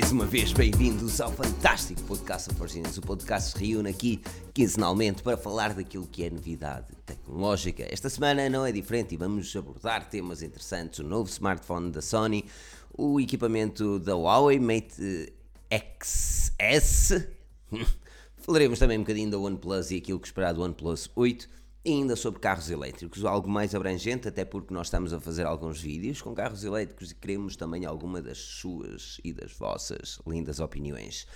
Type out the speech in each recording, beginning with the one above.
mais uma vez bem-vindos ao fantástico podcast Forginas. O podcast se reúne aqui quinzenalmente para falar daquilo que é novidade tecnológica. Esta semana não é diferente e vamos abordar temas interessantes: o novo smartphone da Sony, o equipamento da Huawei Mate XS. Falaremos também um bocadinho da OnePlus e aquilo que esperar do OnePlus 8 e ainda sobre carros elétricos, algo mais abrangente, até porque nós estamos a fazer alguns vídeos com carros elétricos e queremos também alguma das suas e das vossas lindas opiniões.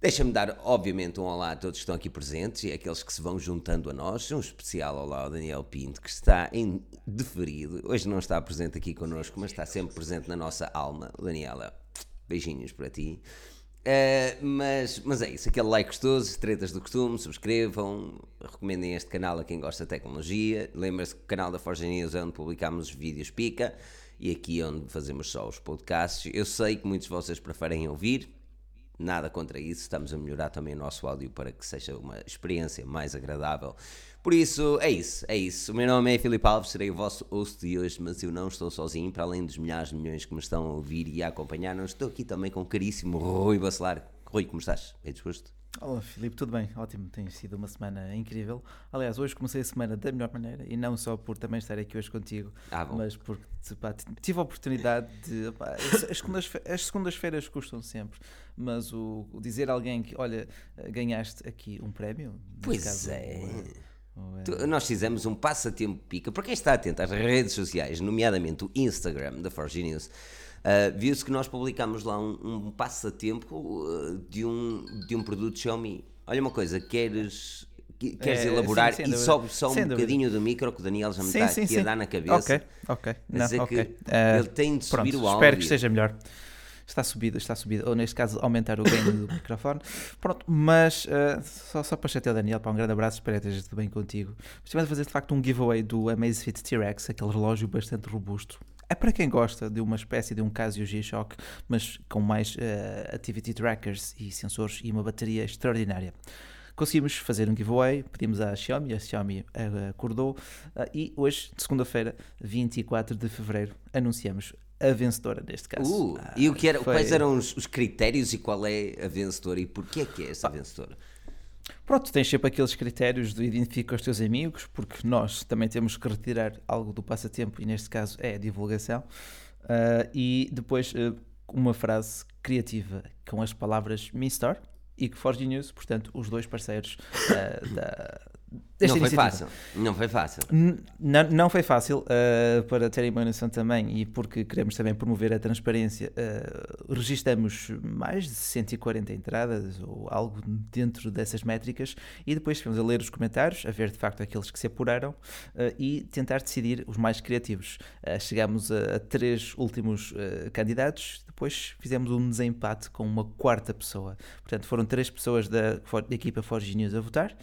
Deixa-me dar, obviamente, um olá a todos que estão aqui presentes e aqueles que se vão juntando a nós. Um especial olá ao Daniel Pinto, que está em deferido. Hoje não está presente aqui connosco, mas está sempre presente na nossa alma. Daniela, beijinhos para ti. Uh, mas, mas é isso, aquele like gostoso, tretas do costume, subscrevam, recomendem este canal a quem gosta de tecnologia. Lembre-se que o canal da Forge News é onde publicamos os vídeos pica e aqui é onde fazemos só os podcasts. Eu sei que muitos de vocês preferem ouvir, nada contra isso, estamos a melhorar também o nosso áudio para que seja uma experiência mais agradável por isso, é isso, é isso. O meu nome é Filipe Alves, serei o vosso host de hoje, mas eu não estou sozinho, para além dos milhares de milhões que me estão a ouvir e a acompanhar, não estou aqui também com o caríssimo Rui Bacelar. Rui, como estás? É disposto? Olá Filipe, tudo bem? Ótimo, tem sido uma semana incrível. Aliás, hoje comecei a semana da melhor maneira e não só por também estar aqui hoje contigo, ah, mas porque pá, tive a oportunidade de. Pá, as segundas-feiras segundas custam sempre, mas o, o, dizer a alguém que, olha, ganhaste aqui um prémio. Pois caso, é. Tu, nós fizemos um passatempo pica. Para quem está atento às redes sociais, nomeadamente o Instagram da Forge News, uh, viu-se que nós publicámos lá um, um passatempo uh, de, um, de um produto Xiaomi. Olha uma coisa, queres queres é, elaborar sim, e sobe só um bocadinho do micro que o Daniel já me sim, está sim, aqui a dar na cabeça. Ok, ok. Não, dizer okay. que uh, ele tem de subir pronto, o áudio. Espero que esteja melhor está subido, está subido, ou neste caso aumentar o gain do microfone. Pronto, mas uh, só, só para chatear o Daniel, para um grande abraço, espero que esteja tudo bem contigo. Estivemos a fazer de facto um giveaway do Amazfit T-Rex, aquele relógio bastante robusto. É para quem gosta de uma espécie de um Casio G-Shock, mas com mais uh, activity trackers e sensores e uma bateria extraordinária conseguimos fazer um giveaway, pedimos à Xiaomi, a Xiaomi uh, acordou uh, e hoje, segunda-feira, 24 de fevereiro, anunciamos a vencedora neste caso. Uh, ah, e o que era, foi... quais eram os, os, critérios e qual é a vencedora e porquê é que é essa ah. vencedora? Pronto, tens sempre aqueles critérios de identificar os teus amigos, porque nós também temos que retirar algo do passatempo e neste caso é a divulgação. Uh, e depois uh, uma frase criativa com as palavras Mistar e que Forge News, portanto, os dois parceiros uh, da, não foi fácil. Não foi fácil. não, não foi fácil uh, para terem uma noção também e porque queremos também promover a transparência. Uh, registramos mais de 140 entradas ou algo dentro dessas métricas e depois ficamos a ler os comentários, a ver de facto aqueles que se apuraram uh, e tentar decidir os mais criativos. Uh, chegamos a, a, três últimos candidatos, depois fizemos um desempate com uma quarta pessoa. Portanto, foram três pessoas da, da equipa Forge News a votar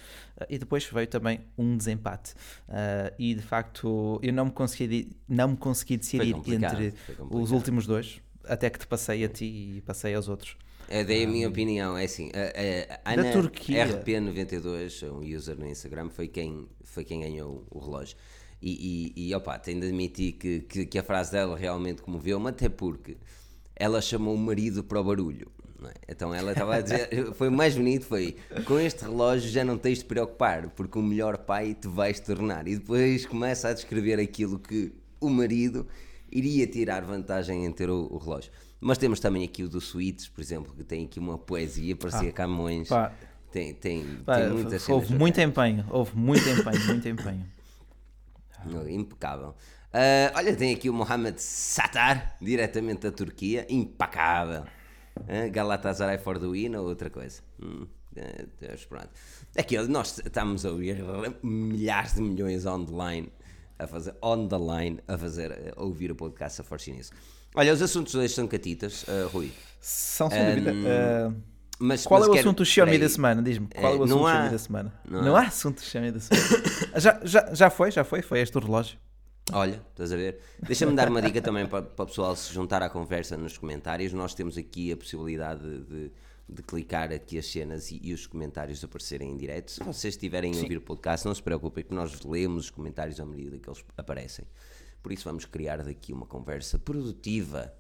e depois veio também um desempate. Uh, e de facto eu não me consegui, não me consegui decidir entre os últimos dois, até que te passei a ti e passei aos outros. É daí a minha opinião, é assim, a, a Ana RP92, um user no Instagram, foi quem, foi quem ganhou o relógio. E, e, e opa, tenho de admitir que, que, que a frase dela realmente comoveu-me, até porque ela chamou o marido para o barulho. É? Então ela estava a dizer, foi o mais bonito, foi com este relógio já não tens de preocupar, porque o melhor pai te vais tornar. E depois começa a descrever aquilo que o marido iria tirar vantagem em ter o, o relógio. Mas temos também aqui o do Suítes, por exemplo, que tem aqui uma poesia, parecia ah, Camões. Pá. Tem, tem, pá, tem muitas Houve muito empenho, houve muito empenho, muito empenho. Impecável. Uh, olha, tem aqui o Mohamed Satar, diretamente da Turquia, impecável. Uh, Galatasaray for the win ou outra coisa. Hum, uh, pronto. Aqui, nós estamos a ouvir milhares de milhões online a fazer on the line a fazer a ouvir o podcast a Force News. Olha, os assuntos hoje são catitas, uh, Rui. São sem dúvida. Uh, mas, qual mas é o assunto do Xiaomi da semana? Diz-me. Qual é o assunto do Xiaomi da semana? Não, não há. há assunto do Xiaomi da semana. já, já, já foi, já foi. Foi este o relógio. Olha, estás a ver? Deixa-me dar uma dica também para, para o pessoal se juntar à conversa nos comentários. Nós temos aqui a possibilidade de, de clicar aqui as cenas e, e, os comentários aparecerem em direto. Se vocês estiverem a ouvir o podcast, não se preocupem que nós lemos os comentários à medida que eles aparecem. Por isso vamos criar daqui uma conversa produtiva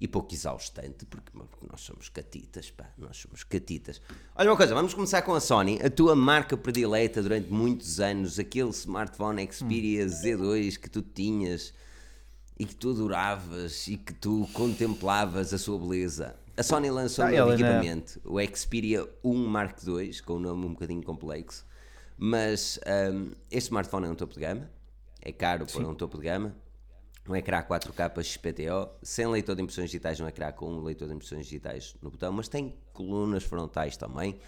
e pouco exaustante, porque, nós somos catitas, pá, nós somos catitas. Olha uma coisa, vamos começar com a Sony, a tua marca predileta durante muitos anos, aquele smartphone Xperia hum. Z2 que tu tinhas e que tu adoravas e que tu contemplavas a sua beleza. A Sony lançou ah, um novo equipamento, o Xperia 1 Mark II, com um nome um bocadinho complexo, mas um, este smartphone é um topo de gama, é caro Sim. para um topo de gama, um ecrã 4K XPTO, sem leitor de impressões digitais no ecrã, com um leitor de impressões digitais no botão, mas tem colunas frontais também.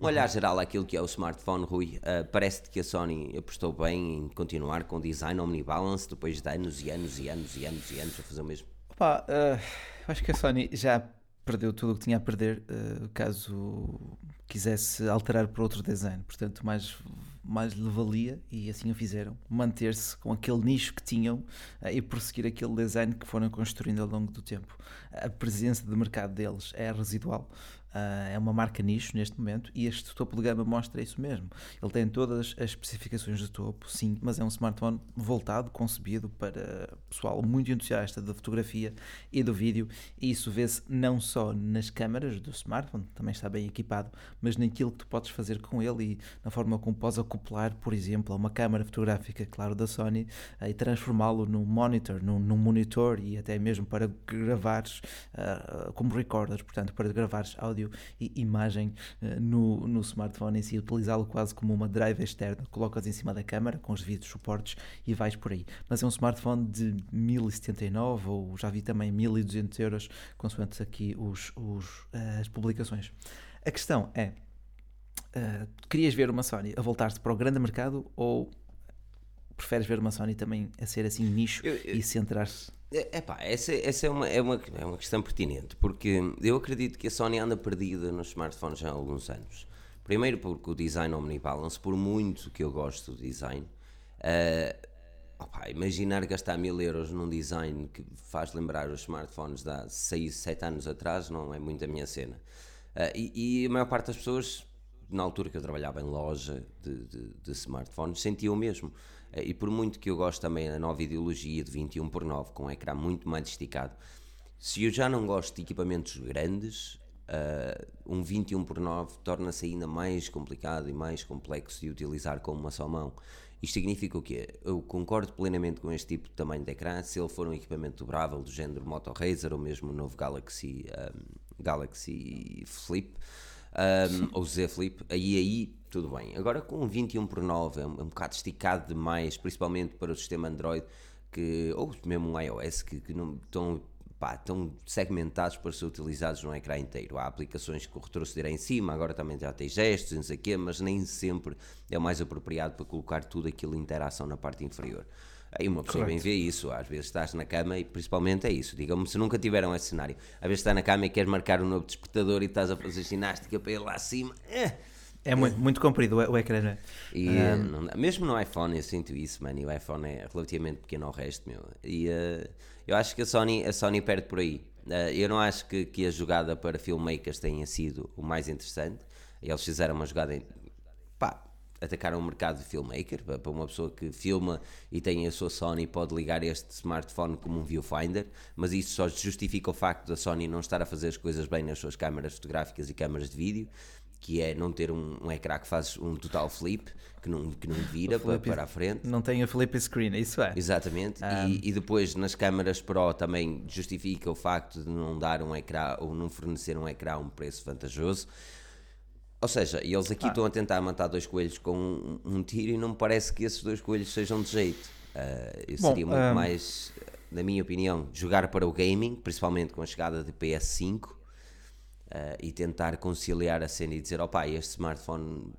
Um olhar uhum. geral àquilo que é o smartphone, Rui, uh, parece-te que a Sony apostou bem em continuar com o design omnibalance depois de anos e anos e anos e anos e anos a fazer o mesmo? Opa, uh, acho que a Sony já perdeu tudo o que tinha a perder uh, caso quisesse alterar para outro design. Portanto, mais mais lhe valia, e assim o fizeram, manter-se com aquele nicho que tinham uh, e prosseguir aquele design que foram construindo ao longo do tempo. A presença de mercado deles é residual, Uh, é uma marca nicho neste momento e este topo de gama mostra isso mesmo. Ele tem todas as especificações de topo, sim, mas é um smartphone voltado, concebido para pessoal muito entusiasta da fotografia e do vídeo. E isso vê-se não só nas câmaras do smartphone, também está bem equipado, mas naquilo que tu podes fazer com ele e na forma como podes acoplar, por exemplo, a uma câmara fotográfica, claro, da Sony uh, e transformá-lo num monitor, num, num, monitor e até mesmo para gravares uh, como recorder, portanto, para gravares áudio áudio e imagem uh, no, no smartphone em si, utilizá-lo quase como uma drive externa, colocas em cima da câmera com os devidos suportes e vais por aí. Mas é um smartphone de 1079 ou já vi também 1200 euros, consoante aqui os, os, uh, as publicações. A questão é, uh, querias ver uma Sony a voltar-se para o grande mercado ou preferes ver uma Sony também a ser assim nicho eu, eu, e centrar-se é, pá, essa, essa é, uma, é, uma, é uma questão pertinente, porque eu acredito que a Sony anda perdida nos smartphones há alguns anos. Primeiro porque o design omnibalance, por muito que eu gosto do design, uh, opa, imaginar gastar mil euros num design que faz lembrar os smartphones de há 6, 7 anos atrás não é muito a minha cena. Uh, e, e, a maior parte das pessoas, na altura que eu trabalhava em loja de, de, de smartphones, sentiam o mesmo. Eh, e por muito que eu gosto também da nova ideologia de 21 por 9 com um ecrã muito mais esticado, se eu já não gosto de equipamentos grandes, uh, um 21 por 9 torna-se ainda mais complicado e mais complexo de utilizar com uma só mão. Isto significa o quê? Eu concordo plenamente com este tipo de tamanho de ecrã, se ele for um equipamento dobrável do género Moto Razer ou mesmo o novo Galaxy, um, ehm, Galaxy Flip, um, ou Z Flip, aí, aí tudo bem. Agora com 21 por 9 é um, é um bocado esticado demais, principalmente para o sistema Android, que, ou mesmo um iOS, que, que não estão, pá, estão segmentados para ser utilizados no ecrã inteiro. Há aplicações que o retroceder em cima, agora também já tem gestos, não sei o quê, mas nem sempre é o mais apropriado para colocar tudo aquilo em interação na parte inferior. Aí uma pessoa Correct. bem vê isso, às vezes estás na cama e principalmente é isso. Digam-me se nunca tiveram esse cenário. Às vezes estás na cama e queres marcar um novo despertador e estás a fazer ginástica para ir lá acima. Eh, é muito, muito comprido o ecrã, não é? E, um... não, mesmo no iPhone eu sinto isso, mano. E o iPhone é relativamente pequeno ao resto, meu. E uh, eu acho que a Sony, a Sony perde por aí. Uh, eu não acho que, que a jogada para filmmakers tenha sido o mais interessante. Eles fizeram uma jogada. Em, pá, atacaram o mercado de filmmaker. Para uma pessoa que filma e tem a sua Sony, pode ligar este smartphone como um viewfinder. Mas isso só justifica o facto da Sony não estar a fazer as coisas bem nas suas câmaras fotográficas e câmaras de vídeo que é não ter um, um ecrã que faz um total flip, que não, que não vira para, para a frente. Não tem a flip screen, isso é. Exatamente. Um... E, e, depois nas câmaras Pro também justifica o facto de não dar um ecrã ou não fornecer um ecrã a um preço vantajoso. Ou seja, eles aqui ah. estão a tentar matar dois coelhos com um, um, tiro e não me parece que esses dois coelhos sejam de jeito. Uh, Bom, seria muito um... mais, na minha opinião, jogar para o gaming, principalmente com a chegada de PS5 uh, e tentar conciliar a cena e dizer, opá, este smartphone.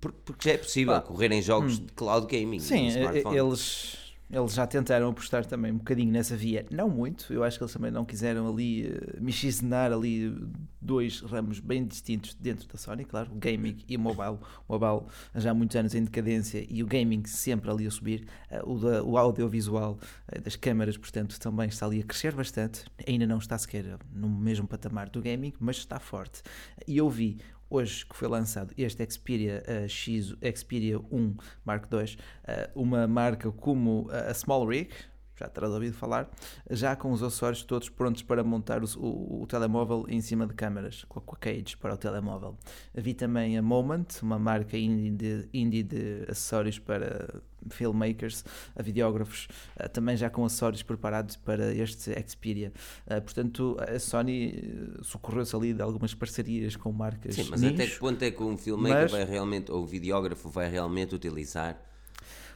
Porque já é possível ah, correr em jogos hum. de cloud gaming. Sim, eles eles já tentaram apostar também um bocadinho nessa via, não muito, eu acho que eles também não quiseram ali uh, mixicenar ali dois ramos bem distintos dentro da Sony, claro, o gaming e o mobile. O mobile já há muitos anos em decadência e o gaming sempre ali a subir. Uh, o, da, o audiovisual uh, das câmaras, portanto, também está ali a crescer bastante. Ainda não está sequer no mesmo patamar do gaming, mas está forte. E eu vi hoje que foi lançado este Xperia uh, X, Xperia 1 Mark II, uh, uma marca como a Small Rig, já terás ouvido falar, já com os acessórios todos prontos para montar o, o, o telemóvel em cima de câmaras, com a cage para o telemóvel. Vi também a Moment, uma marca indie de, indie de acessórios para filmmakers, a videógrafos, uh, também já com acessórios preparados para este Xperia. Uh, portanto, a Sony eh, socorreu-se ali de algumas parcerias com marcas. Sim, mas nicho, até que ponto é que um filmmaker mas... vai realmente, ou o videógrafo vai realmente utilizar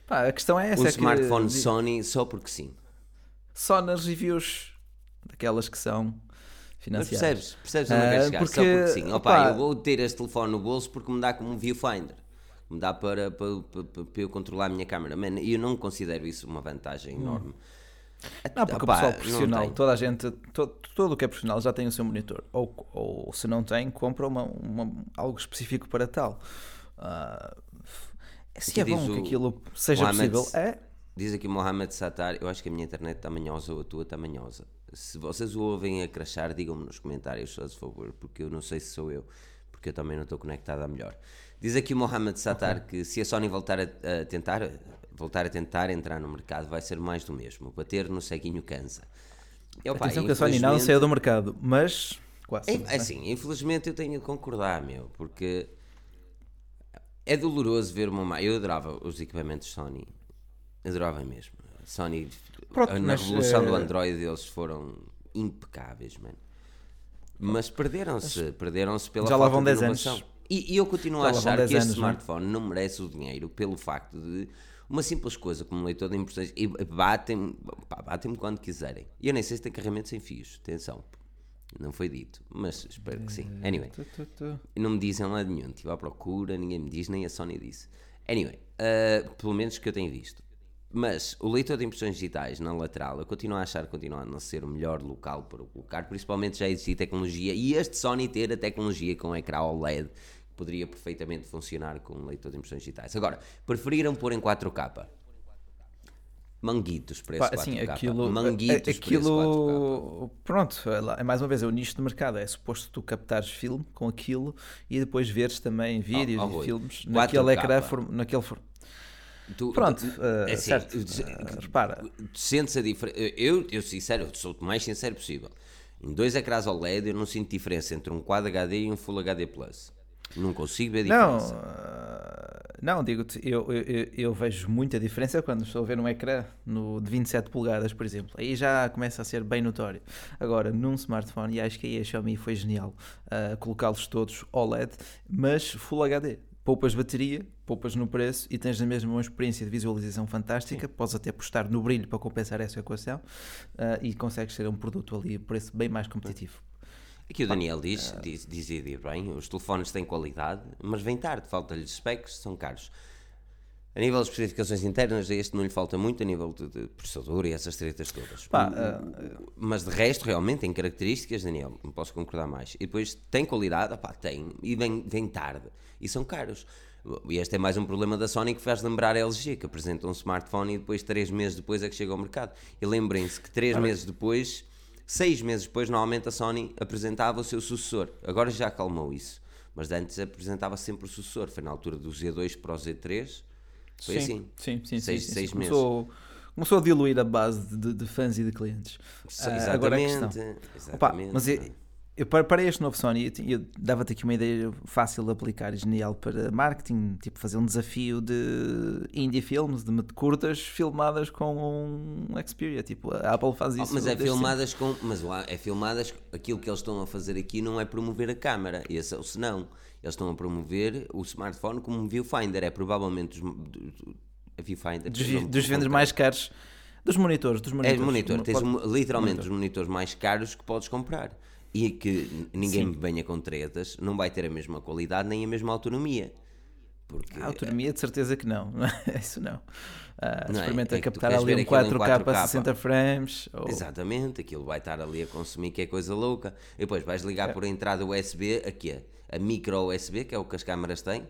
Pá, a questão é essa. um é smartphone que, Sony só porque sim? Só nas reviews, daquelas que são Mas financiadas. percebes? Percebes onde quero Ah, chegar? porque, Só porque sim. Opa, opá, eu vou ter este telefone no bolso porque me dá como um viewfinder. Me dá para, para, para, para eu controlar a minha câmera. Man, eu não considero isso uma vantagem enorme. Não, porque Opá, o pessoal profissional, toda a gente, to- todo o que é profissional já tem o seu monitor. Ou, ou se não tem, compra uma, uma- algo específico para tal. Ah, se Aqui é bom diz que o aquilo seja Mohamed possível, é. Diz aqui Mohamed Satar, eu acho que a minha internet está manhosa ou a tua está manhosa. Se vocês o ouvem a crachar, digam-me nos comentários, se favor, porque eu não sei se sou eu, porque eu também não estou conectado a melhor. Diz aqui o Mohamed Satar que se a Sony voltar a, a tentar, voltar a tentar entrar no mercado, vai ser mais do mesmo. Bater no ceguinho cansa. E, opa, Atenção que a Sony não saiu do mercado, mas quase. é, é assim, infelizmente eu tenho de concordar, meu, porque é doloroso ver uma má. Eu adorava os equipamentos Sony, adorava mesmo. Sony, Pronto, na mas, revolução do eh, Android, eles foram impecáveis, mano. Mas perderam-se, perderam-se pela Já falta de 10 inovação. anos. E, e eu continuo Já a achar 10 que este anos, é? smartphone não merece o dinheiro pelo facto de uma simples coisa como leitor de impressões e batem-me batem quando quiserem. E eu nem sei se tem carregamento sem fios, atenção. Não foi dito, mas espero que sim. Anyway, tu, tu. não me dizem lá nenhum, estive à procura, ninguém me diz, nem a Sony disse. Anyway, uh, pelo menos que eu tenho visto. Mas o leitor de impressões digitais na lateral, eu continuo a achar que continua a não ser o melhor local para o colocar, principalmente já existe tecnologia e este Sony ter a tecnologia com ecrã OLED poderia perfeitamente funcionar com um leitor de impressões digitais. Agora, preferiram pôr em 4K. Manguitos esse Pá, assim, 4K. aquilo, Manguitos a- para esse 4K. aquilo pronto, é é mais uma vez, é o nicho de mercado, é suposto tu captares filme com aquilo e depois veres também vídeos oh, e Rui, filmes 4K. naquele ecrã, naquele Tu- Pronto, tu- eh, é assim, certo, eh, repara. tu sentes a diferença. Eu, eu, sincero, eu sou o mais sincero possível. Em dois ecrãs OLED, eu não sinto diferença entre um Quad HD e um Full HD Plus. Não consigo ver Não, diferença. ah, não, digo-te, eu, eu, eu- vejo muita diferença quando estou a ver um ecrã no, de 27 polegadas, por exemplo. Aí já começa a ser bem notório. Agora, num smartphone, e acho que aí a Xiaomi foi genial, ah, colocá-los todos OLED, mas Full HD. Poupas bateria, poupas no preço e tens a mesma uma experiência de visualização fantástica. Podes até postar no brilho para compensar essa equação ah, e consegues ter um produto ali a preço bem mais competitivo. Aqui o Daniel diz, diz, dizia de bem, os telefones têm qualidade, mas vem tarde, falta-lhes specs, são caros. A nível de especificações internas, a este não lhe falta muito, a nível de, de processador e essas tretas todas. Pá, O- o- mas de resto, realmente, tem características, Daniel, não posso concordar mais. E depois, tem qualidade? Opá, tem, e vem, vem tarde, e são caros. E este é mais um problema da Sony que faz lembrar a LG, que apresenta um smartphone e depois, três meses depois, é que chega ao mercado. E lembrem-se que três meses depois, seis meses depois, normalmente a Sony apresentava o seu sucessor. Agora já acalmou isso. Mas antes apresentava sempre o sucessor. Foi na altura do Z2 para o Z3. Foi sim, assim. Sim, sim, Seis- sim, sim, seis meses. Começou, começou a diluir a base de, de fãs e de clientes. So- Ah, agora a questão. Exatamente. Opa, exatamente. mas eu, eu para, este novo Sony, eu, eu dava-te aqui uma ideia fácil de aplicar e genial para marketing, tipo fazer um desafio de indie filmes, de curtas filmadas com um Xperia, tipo a Apple faz Oh, isso. mas é filmadas com. Mas é filmadas. Aquilo que eles estão a fazer aqui não é promover a câmara. Esse é o senão. Eles estão a promover o smartphone como um viewfinder. É provavelmente os, do- do- a viewfinder. Dos, não me dos vendas mais caros, dos monitores, dos É monitores. monitor. Tens Pode- um- literalmente monitor. os monitores mais caros que podes comprar. E que n- ninguém me venha com tretas, não vai ter a mesma qualidade nem a mesma autonomia. Porque A autonomia, de certeza que não. Isso não. Ah, Não é? experimenta É que tu captar ali um aquilo em 4K, 4K. 60 frames. Ou... Exatamente, aquilo vai estar ali a consumir que é coisa louca. E depois vais ligar É. por entrada USB a quê? A micro USB, que é o que as câmaras têm.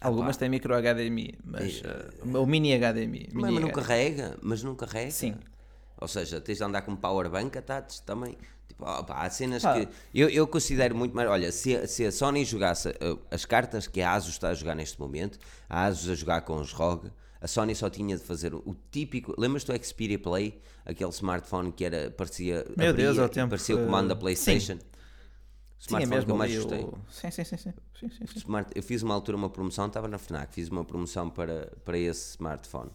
Algumas têm micro HDMI, mas ah, o mini HDMI. Mas, mini mas não HDMI. carrega, mas não carrega. Sim. Ou seja, tens de andar com power bank atados também. Tipo, opa, há cenas Pá. que eu, eu considero muito mais. Olha, se, a- se a Sony jogasse uh, as cartas que a Asus está a jogar neste momento, a Asus a jogar com os ROG, A Sony só tinha de fazer o típico. Lembras do Xperia Play? Aquele smartphone que era, parecia. Meu abria, Deus, ao tempo, parecia o comando da PlayStation. sim. O Tinha smartphone que eu mais gostei. Sim, sim, sim, sim. sim, sim, sim. Smart- eu fiz uma altura uma promoção, estava na FNAC, fiz uma promoção para, para esse smartphone.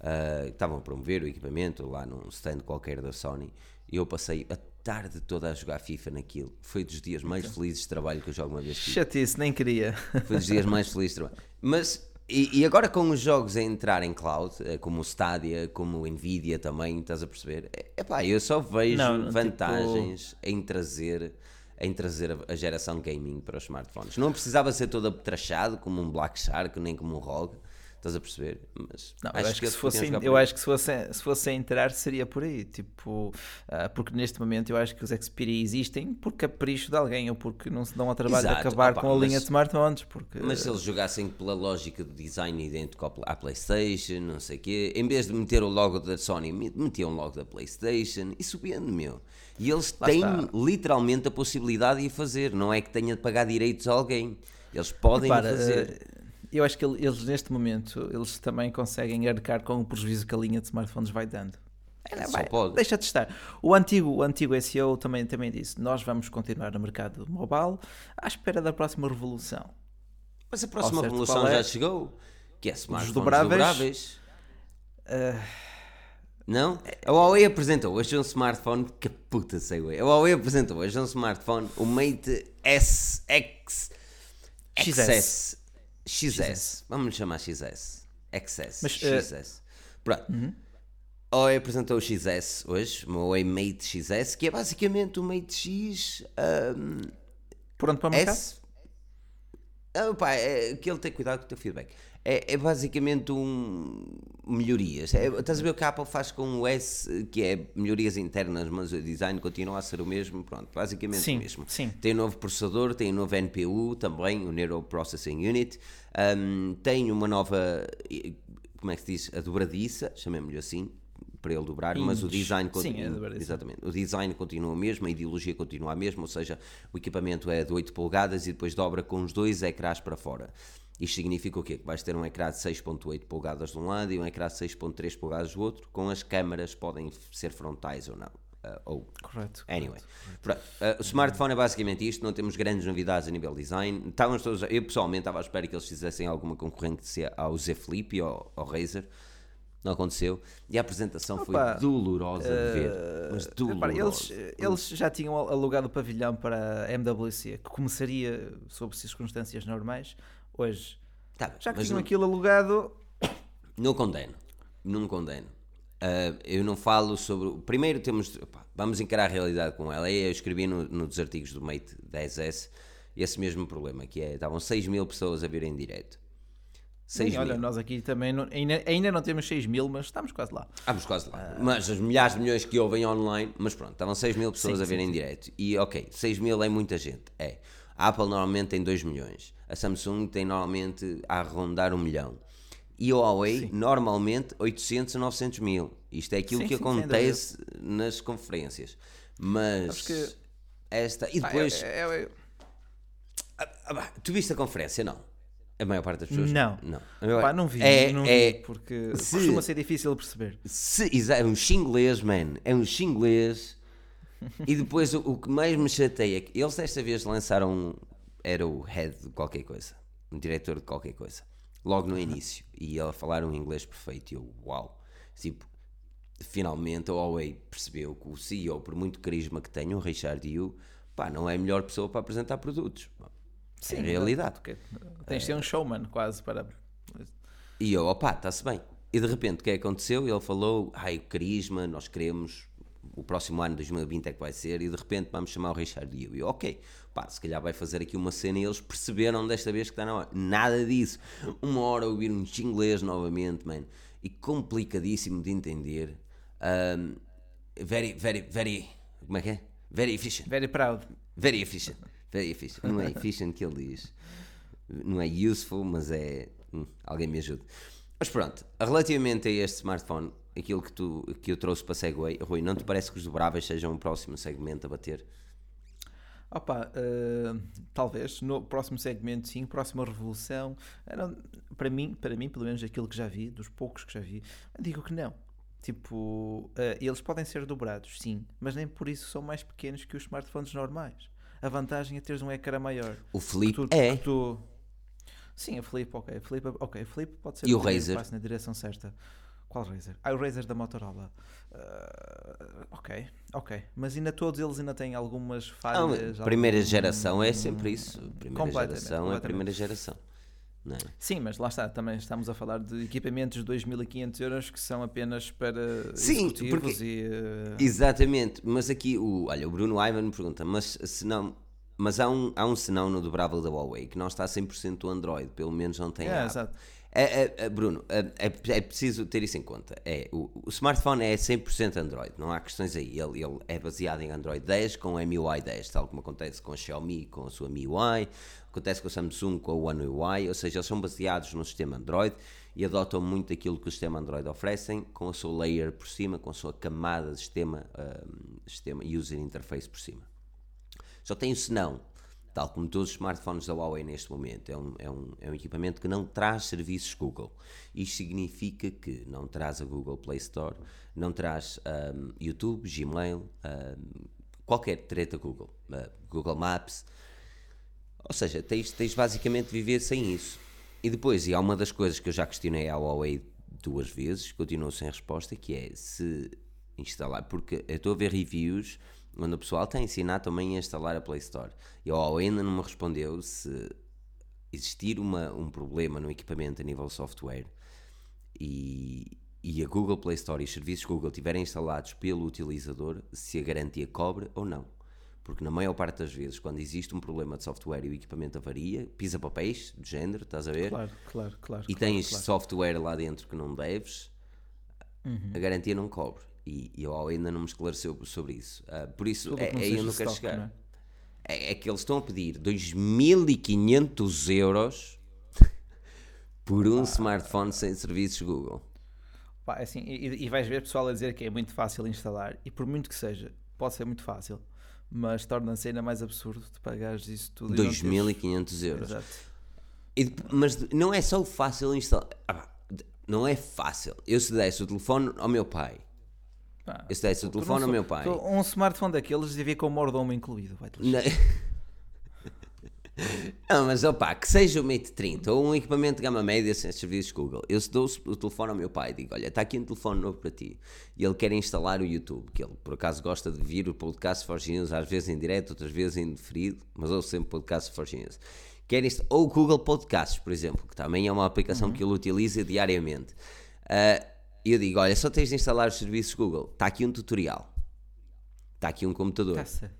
Ah, estavam a promover o equipamento lá num stand qualquer da Sony e eu passei a tarde toda a jogar FIFA naquilo. Foi dos dias mais felizes de trabalho que eu jogo uma vez tive. Chatice, nem queria. Foi dos dias mais felizes de trabalho. Mas, e, e agora com os jogos a entrar em cloud, eh, como o Stadia, como o Nvidia também, estás a perceber? É epá, eu só vejo Não, tipo- vantagens em trazer em trazer a, a geração gaming para os smartphones. Não precisava ser todo apetrachado como um Black Shark, nem como um ROG, estás a perceber? Mas Não, eu acho que, eles se fosse, eu acho que se fosse, se fosse a entrar seria por aí, tipo, ah, porque neste momento eu acho que os Xperia existem por capricho de alguém ou porque não se dão ao trabalho de Exato, acabar opa, com a linha mas- de smartphones, porque Mas se eles jogassem pela lógica do design idêntico à PlayStation, não sei o quê, em vez de meter o logo da Sony, me- metiam o logo da PlayStation e subindo, meu. E eles Lá têm está. literalmente a possibilidade de fazer, não é que tenha de pagar direitos a alguém. Eles podem Repara, fazer. eh, eu acho que ele- eles neste momento eles também conseguem arcar com o prejuízo que a linha de smartphones vai dando. É, Só vai, pode. Deixa de estar. O antigo, o antigo SEO também, também disse: nós vamos continuar no mercado mobile à espera da próxima revolução. Mas a próxima revolução é? já chegou, que é smartphones dobráveis. dobráveis. Ah, Não? A Huawei apresentou hoje um smartphone. Que puta sei eu. A Huawei apresentou hoje um smartphone, o Mate SX. XS. XS. Vamos lhe chamar XS. XS. Mas, eh, XS. Pronto. A Huawei apresentou o XS hoje, o Huawei Mate XS, que é basicamente o Mate X ahm, pronto para o mercado? S. Ah, pá, é, que ele tem cuidado com o teu feedback. É, é basicamente um melhorias. É, estás a ver o que a Apple faz com o S, que é melhorias internas, mas o design continua a ser o mesmo. Pronto, basicamente Sim, o mesmo. sim. Tem um novo processador, tem um novo NPU também, o Neural Processing Unit. Ahm, tem uma nova, como é que se diz? A dobradiça, chamemos-lhe assim, para ele dobrar, mas o design Sim, continua. é dobradiça. Exatamente. O design continua o mesmo, a ideologia continua a mesma, ou seja, o equipamento é de 8 polegadas e depois dobra com os dois ecrãs para fora. Isto significa o quê? Que vais ter um ecrã de 6.8 polegadas de um lado e um ecrã de 6.3 polegadas do outro, com as câmaras podem ser frontais ou não. Ah, ou Correto. Anyway, pronto. Uh, o smartphone é basicamente isto, não temos grandes novidades a nível design. Estávamos todos, eu pessoalmente estava à espera que eles fizessem alguma concorrência ao Z Flip e ao, ao Razer. Não aconteceu. E a apresentação foi Opa, dolorosa de ver. Mas Repara, dolorosa. eles, eles já tinham alugado o pavilhão para a MWC, que começaria sob circunstâncias normais. Hoje, Tá, já que tinham aquilo alugado, não condeno. Não condeno. Uh, eu não falo sobre. o- Primeiro temos. opá, vamos encarar a realidade com ela. Eu escrevi no, no dos artigos do Mate 10S esse mesmo problema, que é estavam 6 mil pessoas a vir em direto. 6 olha, mil. nós aqui também não- ainda, ainda não temos 6 mil, mas estamos quase lá. Vamos quase lá. Mas as milhares de milhões que ouvem online, mas pronto, estavam 6 mil pessoas Sim, a verem sim, em direto. E ok, 6 mil é muita gente. É. A Apple normalmente tem 2 milhões. A Samsung tem normalmente a rondar 1 milhão. E a Huawei, normalmente, 800 a 900 mil. Isto é aquilo Sim, que sim, acontece nas conferências. Mas. Que- Esta. E Ah, depois. é- é- é- Ah, ah, bah, tu viste a conferência? Não. A maior parte das pessoas? Não. Não. Maior- Pá, não vi, É, não é, vi, porque se- costuma ser difícil de perceber. Se, é um xinglês, man. É um xinglês. e depois o, o que mais me chateia é que eles desta vez lançaram. Era o head de qualquer coisa. Um diretor de qualquer coisa. Logo no início. E ele a falar um inglês perfeito. E eu, uau. Tipo, finalmente a Huawei percebeu que o CEO, por muito carisma que tenha, o Richard Yu, pá, não é a melhor pessoa para apresentar produtos. Sim, é a realidade. porque Tens de ser um showman quase para. E eu, opá, está-se bem. E de repente o que é que aconteceu? Ele falou, ai, o carisma, nós queremos, o próximo ano, 2020 é que vai ser, e de repente vamos chamar o Richard Yu. E eu, ok, pá, se calhar vai fazer aqui uma cena e eles perceberam desta vez que está na hora. Nada disso. Uma hora ouvir um inglês novamente, man. E complicadíssimo de entender. Um, very, very, very, como é que é? Very efficient. Very proud. Very efficient. Very efficient. Não é efficient que ele diz. Não é useful, mas é. hum, alguém me ajude. Mas pronto, relativamente a este smartphone, aquilo que, tu, que eu trouxe para Segway, Rui, não te parece que os dobráveis sejam o próximo segmento a bater? Opa, uh, talvez no próximo segmento, sim, próxima revolução. Era, para mim, para mim, pelo menos aquilo que já vi, dos poucos que já vi, digo que não. Tipo, uh, eles podem ser dobrados, sim, mas nem por isso são mais pequenos que os smartphones normais. A vantagem é teres um ecrã maior. O Flip é. Tu... Sim, a Flip, ok. Flip, ok, Flip pode ser e o Razer? passo na direção certa. Qual Razer? Ah, o Razer da Motorola. Uh, ok, ok. Mas ainda todos eles ainda têm algumas falhas. Ah, primeira algum... geração é sempre isso. Primeira geração é a primeira geração. É? Sim, mas lá está, também estamos a falar de equipamentos de 2.500 euros que são apenas para Sim, porque, e, uh... Exatamente, mas aqui o, olha, o Bruno Ivan me pergunta, mas se não, mas há um, há um senão no dobrável da Huawei que não está 100% Android, pelo menos não tem é, exato. É, é, é, Bruno, é, é, preciso ter isso em conta. É, o, o, smartphone é 100% Android, não há questões aí. Ele, ele, é baseado em Android 10 com MIUI 10, tal como acontece com a Xiaomi com a sua MIUI, acontece com a Samsung com a One UI, ou seja, eles são baseados no sistema Android e adotam muito aquilo que o sistema Android oferecem com a sua layer por cima, com a sua camada de sistema, um, sistema user interface por cima. Só tem o senão tal como todos os smartphones da Huawei neste momento. É um, é um, é um equipamento que não traz serviços Google. Isto significa que não traz a Google Play Store, não traz um, YouTube, Gmail, qualquer treta Google, uh, Google Maps. Ou seja, tens, tens basicamente de viver sem isso. E depois, e há uma das coisas que eu já questionei à Huawei duas vezes, continuo sem resposta, que é se instalar, porque eu estou a ver reviews onde o pessoal está a ensinar também a instalar a Play Store. E Huawei ainda não me respondeu se existir uma, um problema no equipamento a nível software e, e a Google Play Store e os serviços Google estiverem instalados pelo utilizador, se a garantia cobre ou não. Porque na maior parte das vezes, quando existe um problema de software e o equipamento avaria, pisa papéis de género, estás a ver? Claro, claro, claro. E claro, tens claro. software lá dentro que não deves, uhum. a garantia não cobre e, e a ainda não me esclareceu sobre isso. Uh, por isso, é, é aí onde eu quero chegar. É? é? É, que eles estão a pedir 2.500 euros por um ah. smartphone sem serviços Google. Pá, é assim, e, e vais ver pessoal a dizer que é muito fácil instalar, e por muito que seja, pode ser muito fácil, mas torna-se ainda mais absurdo de pagares isso tudo. 2.500 euros. Exato. E, mas não é só fácil instalar. Ah, não é fácil. Eu se desse o telefone ao meu pai Pá, Esse desse o telefone ao meu pai. Um smartphone daqueles devia com o mordomo incluído. Não. não, mas opá, que seja o Mate 30 ou um equipamento de gama média sem serviços Google. Eu se dou o telefone ao meu pai digo: Olha, está aqui um telefone novo para ti. E ele quer instalar o YouTube, que ele por acaso gosta de vir o podcast Forge News, às vezes em direto, outras vezes em deferido, mas ouço sempre podcast Forge News. Quer isto, ou o Google Podcasts, por exemplo, que também é uma aplicação uhum. que ele utiliza diariamente. Uh, e eu digo: Olha, só tens de instalar os serviços Google. Está aqui um tutorial. Está aqui um computador. Tá.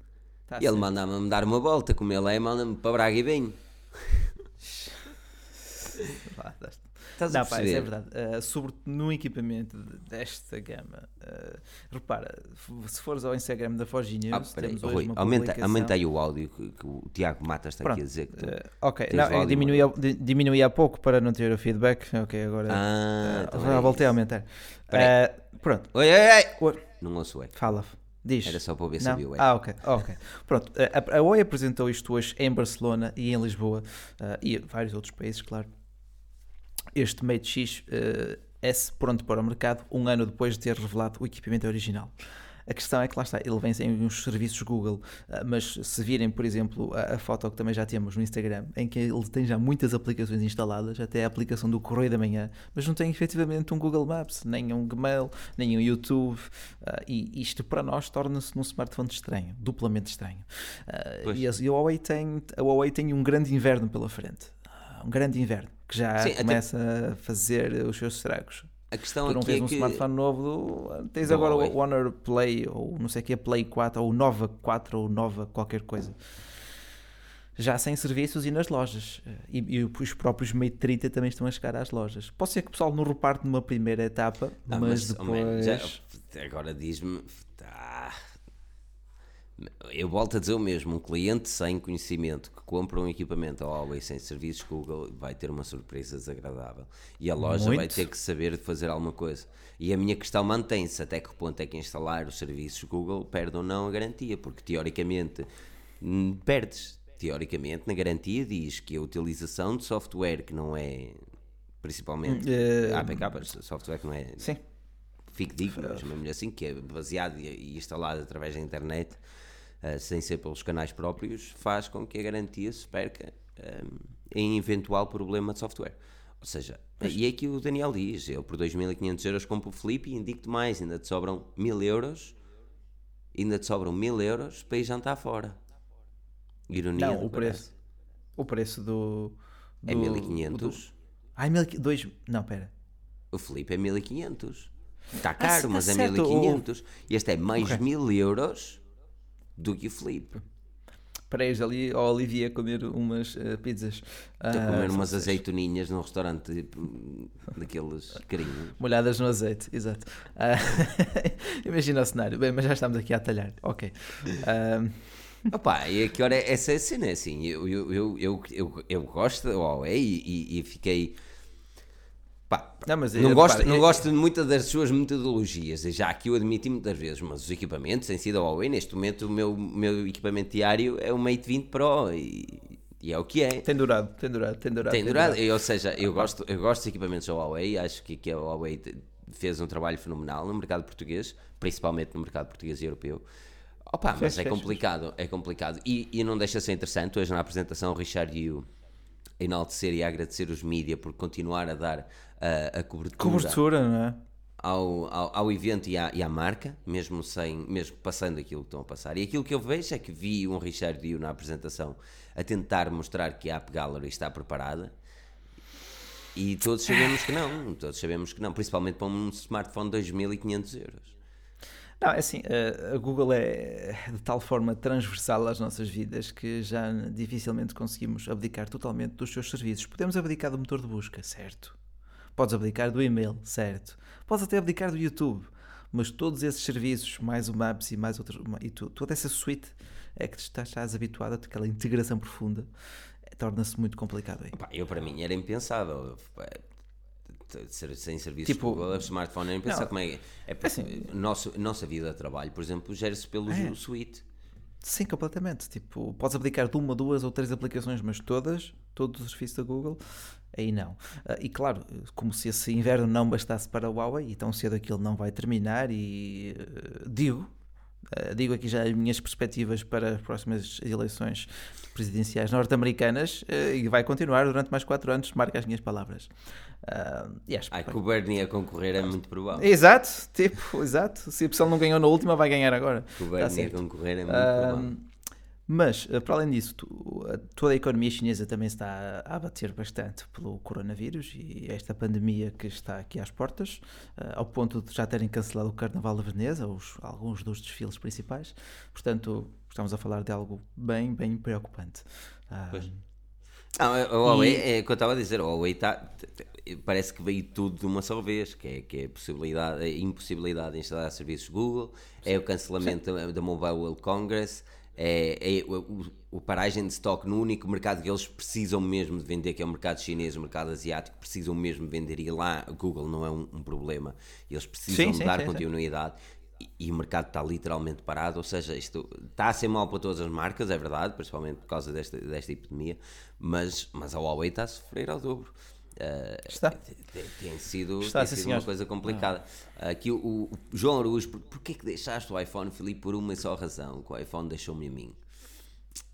Tá e ele manda-me dar uma volta, como ele é, manda-me para Braga e bem. Estás não, a pá, isso é verdade. Uh, sobretudo no equipamento desta gama. Uh, repara, se fores ao Instagram da Forginha, ah, temos Rui, uma aumenta, aumenta aí o áudio que, que o Tiago Mata está Pronto, aqui a dizer que tu uh, Ok, não, diminui, diminui há pouco para não ter o feedback. Ok, agora ah, uh, já voltei a aumentar. pronto. Oi, oi, oi. Não ouço é. Fala. Diz. Era só para ver se viu. Ah, ok. ok. Pronto. A, a OI apresentou isto hoje em Barcelona e em Lisboa e vários outros países, claro este Mate X uh, S pronto para o mercado um ano depois de ter revelado o equipamento original. A questão é que lá está, ele vem sem uns serviços Google, eh, mas se virem, por exemplo, a, a, foto que também já temos no Instagram, em que ele tem já muitas aplicações instaladas, até a aplicação do Correio da Manhã, mas não tem efetivamente um Google Maps, nem um Gmail, nem um YouTube, uh, e isto para nós torna-se num smartphone estranho, duplamente estranho. Uh, e, a, e a, Huawei tem, a Huawei tem um grande inverno pela frente, uh, um grande inverno que já Sim, começa até... a fazer os seus estragos. A questão tu não aqui vês é um que... smartphone novo, do... tens agora o Honor Play, ou não sei o que é Play 4, ou Nova 4, ou Nova qualquer coisa. Já sem serviços e nas lojas. E, e os próprios Mate 30 também estão a chegar às lojas. Pode ser que o pessoal não reparte numa primeira etapa, ah, mas, mas, depois. Oh man, já, agora diz-me. Tá, eu volto a dizer o mesmo: um cliente sem conhecimento que compra um equipamento ao Huawei sem serviços Google vai ter uma surpresa desagradável e a loja Muito. vai ter que saber fazer alguma coisa. E a minha questão mantém-se: até que ponto é que instalar os serviços Google perde ou não a garantia? Porque teoricamente hum, perdes. Teoricamente, na garantia diz que a utilização de software que não é, principalmente, Eh, APKs, software que não é Sim. fidedigno, chamemos assim, que é baseado e instalado através da internet, eh, sem ser pelos canais próprios, faz com que a garantia se perca eh, em eventual problema de software. Ou seja, e é que o Daniel diz, eu por 2.500 euros compro o Flip e indico-te mais, ainda te sobram 1.000 euros, ainda te sobram 1.000 euros para ir jantar fora. Ironia Não, do o preço. O preço do. É do- 1.500, Ai, 1500. Não, pera. o Flip é 1.500. Está Ah, caro, tá mas é certo, 1.500. E este é mais Ok. 1.000 euros do que o Flip. Para ires ali ao Olivia comer umas eh, pizzas. Estou a comer umas francesas. azeitoninhas num restaurante tipo, daqueles carinhos. Molhadas no azeite, exato. Ah, imagina o cenário. Bem, mas já estamos aqui a talhar. Ok. Ah, Opa, e a que hora é essa cena? é Assim, eu, eu, eu, eu, eu, gosto da Huawei e, e, e fiquei. Pá, não, mas não eh, gosto, não é- gosto de muitas das suas metodologias, já aqui eu admiti muitas vezes, mas os equipamentos têm sido a Huawei. Neste momento, o meu, meu equipamento diário é o Mate 20 Pro e, e é o que é. Tem durado, tem durado, tem durado. Tem durado, e, ou seja, eu gosto, eu gosto dos equipamentos da Huawei, acho que, que a Huawei fez um trabalho fenomenal no mercado português, principalmente no mercado português e europeu. Opa, mas é complicado, é complicado. E, e não deixa de ser interessante, hoje na apresentação o Richard Yu enaltecer e a agradecer os mídia por continuar a dar ah, a cobertura, Cobertura, não é? ao, ao, ao evento e à, e à marca, mesmo sem, mesmo passando aquilo que estão a passar. E aquilo que eu vejo é que vi um Richard Yu na apresentação a tentar mostrar que a App Gallery está preparada. E todos sabemos que não, todos sabemos que não, principalmente para um smartphone de 2.500 euros. Não, é assim, a- a Google é de tal forma transversal às nossas vidas que já dificilmente conseguimos abdicar totalmente dos seus serviços. Podemos abdicar do motor de busca, certo? Podes abdicar do e-mail, certo? Podes até abdicar do YouTube, mas todos esses serviços, mais o Maps e mais outros, e tu- toda essa suite é que estás, estás habituado a aquela integração profunda, eh, torna-se muito complicado aí. Pá, eu para mim era impensável. Sem serviços Tipo- Google, smartphone, era impensável Não. como é que é. porque assim- nosso, nossa vida de trabalho, por exemplo, gera-se pelo É. Suite. Sim, completamente. Tipo, podes abdicar de uma, duas ou três aplicações, mas todas, todos os serviços da Google, aí não. Ah, e claro, como se esse inverno não bastasse para a Huawei, e tão cedo aquilo não vai terminar, e eh, digo, eh, digo aqui já as minhas perspectivas para as próximas eleições presidenciais norte-americanas, eh, e vai continuar durante mais quatro anos, marca as minhas palavras. E acho que Ai, que o Bernie a concorrer é muito provável. Exato, tipo, exato. Se o pessoal não ganhou na última, vai ganhar agora. Que o Bernie a concorrer é muito provável. Mas, eh, para além disso, toda a economia chinesa também está a abater bastante pelo coronavírus e esta pandemia que está aqui às portas, eh, ao ponto de já terem cancelado o Carnaval de Veneza, os, alguns dos desfiles principais. Portanto, estamos a falar de algo bem, bem preocupante. Ah, Pois. Não, a a Huawei, E- é o que eu estava a dizer, a Huawei tá, parece que veio tudo de uma só vez, que é, que é a, possibilidade, a impossibilidade de instalar serviços Google, é o cancelamento da Mobile World Congress, é, é o, o- paragem de stock no único mercado que eles precisam mesmo de vender, que é o mercado chinês, o mercado asiático, precisam mesmo de vender. E lá a Google não é um, um problema, eles precisam Sim, dar sim. continuidade. E, e o mercado está literalmente parado, ou seja, isto está a ser mal para todas as marcas, é verdade, principalmente por causa desta, desta epidemia, mas, mas a Huawei está a sofrer ao dobro. Uh, Está. Tem, sido, Está, tem sido uma coisa complicada. Aqui o, o João Araújo, por, porquê que deixaste o iPhone, Filipe, por uma só razão? Que o iPhone deixou-me a mim.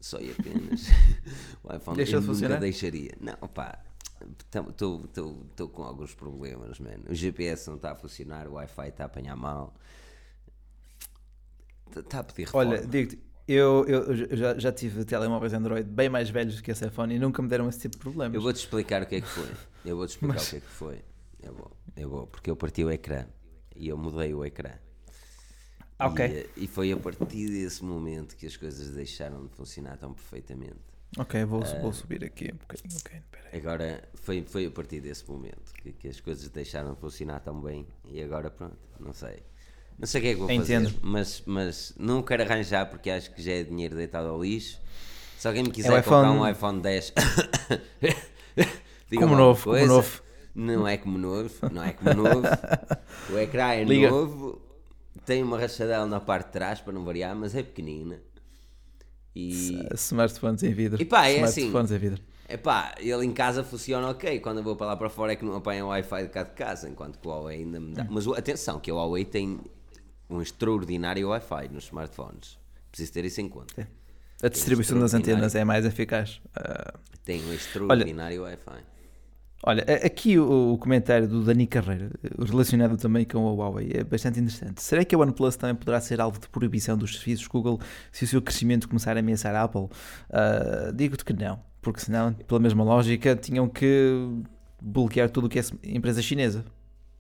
Só e apenas. o iPhone Deixou eu de nunca funcionar? deixaria. Não, pá, estou com alguns problemas, mano. O GPS não está a funcionar, o Wi-Fi está a apanhar mal. Está a pedir reforma. Olha, digo-te, eu, eu, eu já, já tive telemóveis Android bem mais velhos que esse iPhone e nunca me deram esse tipo de problemas. Eu vou-te explicar o que é que foi. Eu vou-te explicar Mas- o que é que foi. Eu vou, eu vou, porque eu parti o ecrã e eu mudei o ecrã. Ok. E, eh, e foi a partir desse momento que as coisas deixaram de funcionar tão perfeitamente. Ok, vou, vou subir aqui um bocadinho. Ok, peraí. Agora foi, foi a partir desse momento que, que as coisas deixaram de funcionar tão bem e agora pronto, não sei. Não sei o que é que vou Entendo. fazer, mas, mas não quero arranjar porque acho que já é dinheiro deitado ao lixo. Se alguém me É quiser o comprar iPhone- um iPhone 10 diga Como novo, como novo. Não é como novo, não é como novo. O ecrã é Liga. novo, tem uma rachadela na parte de trás para não variar, mas é pequenina. E, Smartphones em vidro. E pá, é assim. Smartphones em vidro. epá, ele em casa funciona ok, quando eu vou para lá para fora é que não apanha o Wi-Fi de cá de casa, enquanto que o Huawei ainda me dá. Mas atenção, que o Huawei tem um extraordinário Wi-Fi nos smartphones. Preciso ter isso em conta. A distribuição das antenas é mais eficaz. Ah, Tem um extraordinário Wi-Fi. Olha, aqui o, comentário do Dani Carreira, relacionado também com a Huawei, é bastante interessante. Será que a OnePlus também poderá ser alvo de proibição dos serviços Google se o seu crescimento começar a ameaçar a Apple? Ah, Digo-te que não, porque senão, pela mesma lógica, tinham que bloquear tudo o que é empresa chinesa.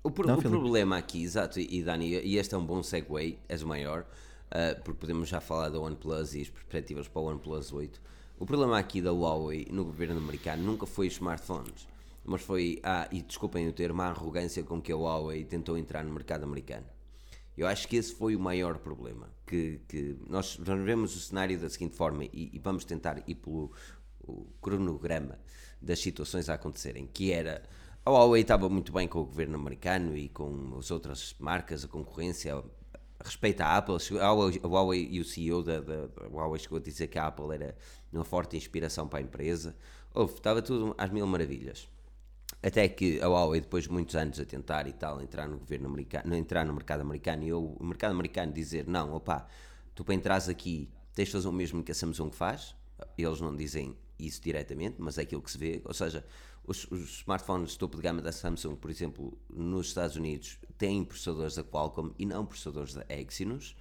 O, pro- Não, o problema aqui, exato, e Dani, e este é um bom segue, és o maior, ah, porque podemos já falar da OnePlus e as perspectivas para o OnePlus 8. O problema aqui da Huawei no governo americano nunca foi os smartphones, mas foi, ah, e desculpem o termo, a arrogância com que a Huawei tentou entrar no mercado americano. Eu acho que esse foi o maior problema. Que, que nós, nós vemos o cenário da seguinte forma e, e vamos tentar ir pelo o cronograma das situações a acontecerem, que era a Huawei estava muito bem com o governo americano e com as outras marcas, a concorrência, respeito à Apple, a Huawei, e o CEO da, da, da Huawei chegou a dizer que a Apple era uma forte inspiração para a empresa. Houve, estava tudo às mil maravilhas. Até que a Huawei, depois de muitos anos a tentar e tal, entrar no governo americano, entrar no mercado americano e eu, o mercado americano dizer: não, opá, tu para entrares aqui tens de fazer o mesmo que a Samsung faz. Eles não dizem isso diretamente, mas é aquilo que se vê. Ou seja, os, os smartphones topo de gama da Samsung, por exemplo, nos Estados Unidos, têm processadores da Qualcomm e não processadores da Exynos.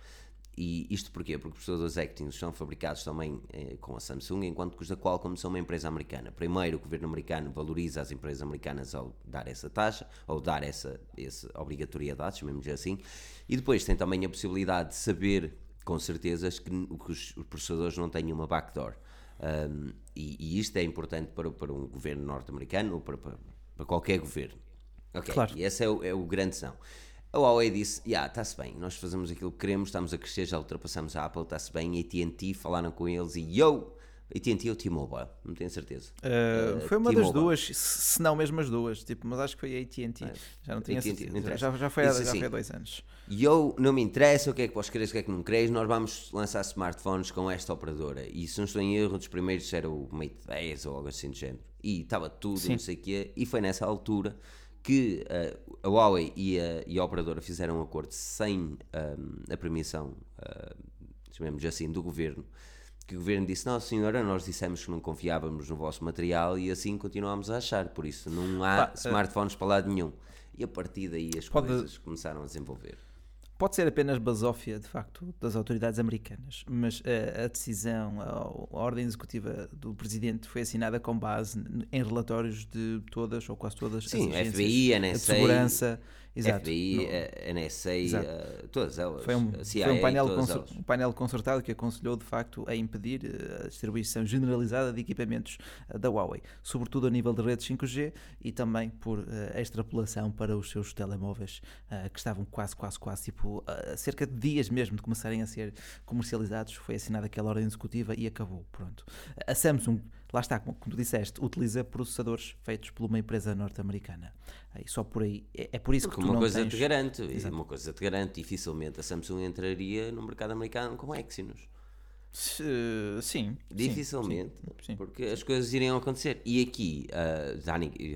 E isto porquê? Porque os processadores Exynos são fabricados também eh, com a Samsung, enquanto que os da Qualcomm são uma empresa americana. Primeiro, o governo americano valoriza as empresas americanas ao dar essa taxa, ou dar essa, essa obrigatoriedade, chamemos assim, e depois tem também a possibilidade de saber com certezas que, que os processadores não têm uma backdoor. Um, e, e isto é importante para, para um governo norte-americano ou para, para, para qualquer governo. Ok, Claro. e esse é o, é o grande são. A Huawei disse: Ya, está-se bem, nós fazemos aquilo que queremos, estamos a crescer, já ultrapassamos a Apple, está-se bem. ATT falaram com eles e yo, ATT ou T-Mobile, não tenho certeza. Uh, Uh, foi uma das T-Mobile. duas, se não mesmo as duas, tipo, mas acho que foi a AT&T. Já não tinha certeza. já, já foi há, Isso já sim. foi há dois anos. E eu não me interessa o que é que podes querer, o que é que não queres, nós vamos lançar smartphones com esta operadora. E se não estou em erro, dos primeiros era o Mate 10 ou algo assim do género. E estava tudo, Sim. não sei o quê. E foi nessa altura que eh, a Huawei e a, e a operadora fizeram um acordo sem ahm, a permissão, ah, chamemos assim, do governo. Que o governo disse: Não, senhora, nós dissemos que não confiávamos no vosso material e assim continuamos a achar. Por isso não há eh, smartphones para lado nenhum. E a partir daí as Pode- coisas começaram a desenvolver. Pode ser apenas basófia, de facto, das autoridades americanas, mas eh, a decisão, a, a ordem executiva do presidente foi assinada com base em relatórios de todas ou quase todas Sim, as agências FBI, de NSA, segurança. Exato. FBI, No- eh, NSA, Exato. eh, todas elas. Foi um, a foi CIA, um painel, um painel concertado que aconselhou de facto a impedir eh, a distribuição generalizada de equipamentos da Huawei, sobretudo a nível de redes 5G e também por eh, extrapolação para os seus telemóveis eh, que estavam quase, quase, quase tipo a cerca de dias mesmo de começarem a ser comercializados. Foi assinada aquela ordem executiva e acabou. Pronto. A Samsung, lá está, como, como tu disseste, utiliza processadores feitos por uma empresa norte-americana. E só por aí, é, é por isso Porque que tu uma não coisa tens... te garante, Exato. uma coisa te garante, dificilmente a Samsung entraria no mercado americano com Exynos. Se- Sim. sim, Dificilmente, sim. porque as coisas iriam acontecer. E aqui,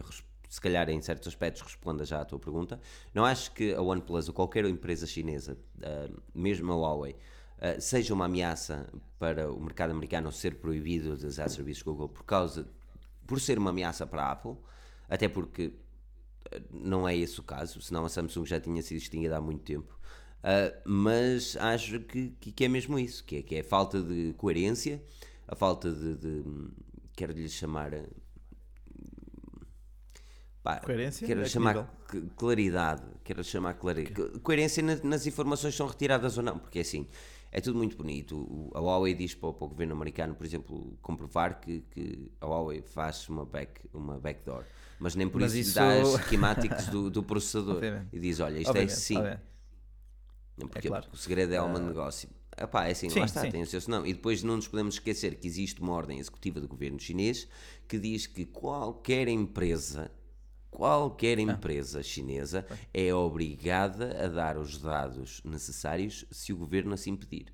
res- se calhar em certos aspectos responda já à tua pergunta, não acho que a OnePlus ou qualquer empresa chinesa, ah, mesmo a Huawei, ah, seja uma ameaça para o mercado americano ser proibido de usar serviços Google por causa, por ser uma ameaça para a Apple, até porque ah, não é esse o caso, senão a Samsung já tinha sido extinguida há muito tempo. Uh, mas acho que, que, que é mesmo isso, que é, que é a falta de coerência, a falta de, de quero lhe chamar uh, pá, Coerência? quero que chamar claridade, quero chamar claridade, coerência na- nas informações são retiradas ou não, porque assim é tudo muito bonito. O- A Huawei diz para, o- para o governo americano, por exemplo, comprovar que, que a Huawei faz uma, back, uma backdoor, mas nem por Mas isso, isso- dá as schematics do, do processador Obviamente. e diz: Olha, isto Obviamente, é sim. obviamente. Não, Porque, claro. porque o segredo é um negócio. Epá, é assim, Sim, lá está, sim. tem o seu senão. E depois não nos podemos esquecer que existe uma ordem executiva do governo chinês que diz que qualquer empresa, qualquer empresa chinesa é obrigada a dar os dados necessários se o governo assim pedir.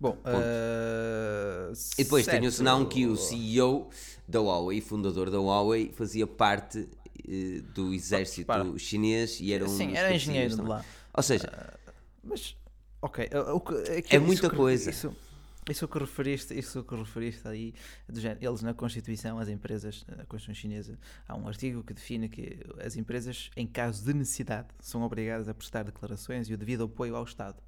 Bom, uh, e depois certo. tenho o senão que o CEO da Huawei, fundador da Huawei, fazia parte uh, do exército Para. chinês e era um Sim, era engenheiro de lá. Ou seja, Mas, ok. uh, o que- É muita isso que- coisa. Isso, isso que referiste, isso que referiste aí, género, eles na Constituição, as empresas, na Constituição chinesa, há um artigo que define que as empresas, em caso de necessidade, são obrigadas a prestar declarações e o devido apoio ao Estado.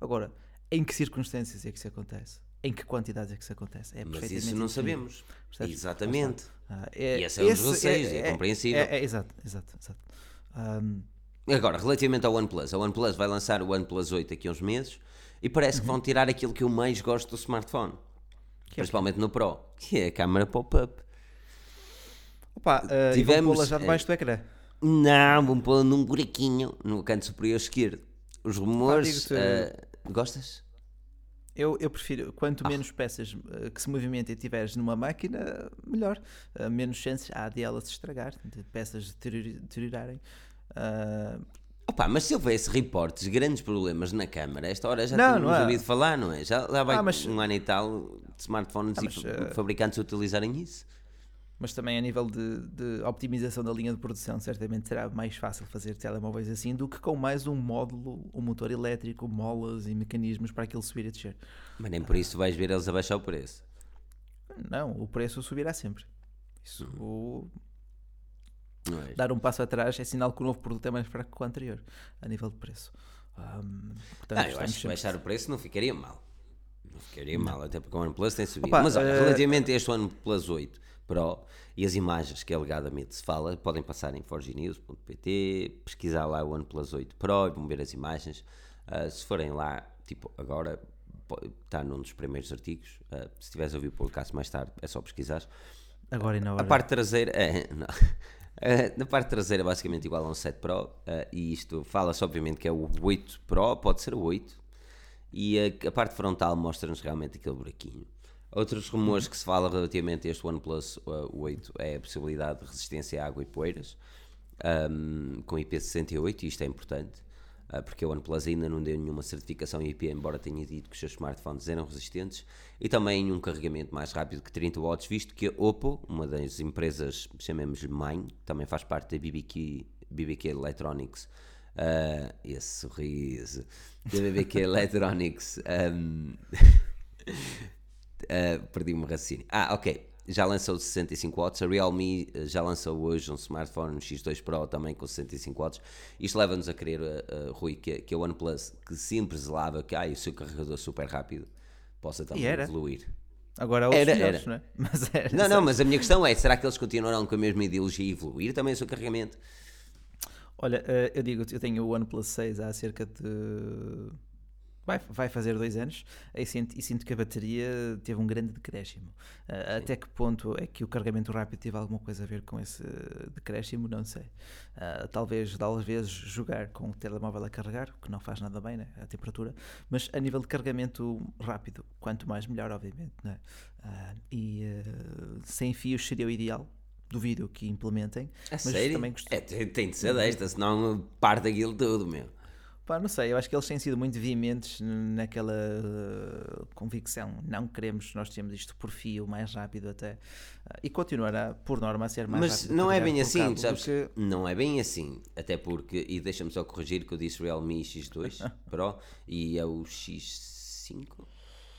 Agora, em que circunstâncias é que isso acontece? Em que quantidades é que isso acontece? É mas isso não sabemos. Percebes? Exatamente. Ah, é, E esse é um dos receios, é compreensível. É, é, exato, exato, exato. Ahm, Agora, relativamente ao OnePlus, a OnePlus vai lançar o OnePlus 8 aqui a uns meses e parece que vão tirar aquilo que eu mais gosto do smartphone, Uhum. Que é principalmente no Pro, que é a câmera pop-up. opa, ah, vão Tivemos, pô-la já debaixo do ecrã. Não, vão pôr num buraquinho no canto superior esquerdo. Os rumores. digo-te- eh, gostas? Eu, eu prefiro, Ah. quanto menos peças eh, que se movimentem tiveres numa máquina, melhor. Menos chances há de ela se estragar, de peças deteriorarem. Ah, Opa, mas se houvesse reportes, grandes problemas na câmara, esta hora já Não, tínhamos não há. ouvido falar, não é? Já lá vai Ah, mas- um ano e tal de smartphones Ah, e mas, fa- eh, fabricantes utilizarem isso. mas também a nível de, de optimização da linha de produção, certamente será mais fácil fazer telemóveis assim do que com mais um módulo, um motor elétrico, molas e mecanismos para aquilo subir e descer. Mas nem por isso vais ver eles abaixar o preço. Não, o preço subirá sempre. Isso, o- Não é? dar um passo atrás é sinal que o novo produto é mais fraco que o anterior, a nível de preço. Ahm, portanto, Ah, eu acho que baixar o preço não ficaria mal. Não ficaria mal, até porque o OnePlus tem subido. Opa, Mas olha, eh, relativamente a este OnePlus 8 Pro e as imagens que alegadamente se fala, podem passar em forgenews.pt, pesquisar lá o OnePlus 8 Pro e vão ver as imagens. Ah, se forem lá, tipo, agora está num dos primeiros artigos. Ah, se estiveres a ouvir o podcast mais tarde, é só pesquisar. Agora e na hora. A parte traseira é. não. Eh, na parte traseira, basicamente igual a um 7 Pro, eh, e isto fala-se, obviamente, que é o 8 Pro, pode ser o 8, e a, a parte frontal mostra-nos realmente aquele buraquinho. Outros rumores que se fala relativamente a este OnePlus eh, 8 é a possibilidade de resistência à água e poeiras, ahm, com IP68, e isto é importante, porque a OnePlus ainda não deu nenhuma certificação IP, embora tenha dito que os seus smartphones eram resistentes, e também um carregamento mais rápido que 30 watts, visto que a Oppo, uma das empresas, chamemos-lhe mãe, também faz parte da BBQ, BBQ Electronics, ah, esse sorriso, da BBQ Electronics, ahm, ah, perdi-me o raciocínio. Ah, ok. Já lançou 65 watts. A Realme eh, já lançou hoje um smartphone um X2 Pro também com 65 watts. Isto leva-nos a crer, eh, eh, Rui, que, que a OnePlus, que sempre zelava que ah, o seu carregador super rápido, possa também evoluir. Agora os Era, melhores, era. não é? Mas era, Não, não, mas a minha questão é: será que eles continuarão com a mesma ideologia e evoluir também o seu carregamento? Olha, eu digo, eu tenho o OnePlus 6 há cerca de. Vai, vai fazer dois anos e sinto, e sinto que a bateria teve um grande decréscimo. Eh, até que ponto é que o carregamento rápido teve alguma coisa a ver com esse decréscimo? Não sei. Eh, talvez, talvez vezes, jogar com o telemóvel a carregar, que não faz nada bem, né? a temperatura, mas a nível de carregamento rápido, quanto mais melhor, obviamente. Né? Ah, e sem fios seria o ideal. Duvido que implementem. A mas sério? também É, tem, tem de ser desta, senão parte aquilo tudo, meu. Pá, não sei, eu acho que eles têm sido muito veementes naquela uh, convicção. Não queremos, nós temos isto por fio, mais rápido até. Uh, e continuará, por norma, a ser mais Mas rápido. não é bem assim, sabes? que- Não é bem assim. Até porque, e deixa-me só corrigir que eu disse Realme X2 Pro e é o X5?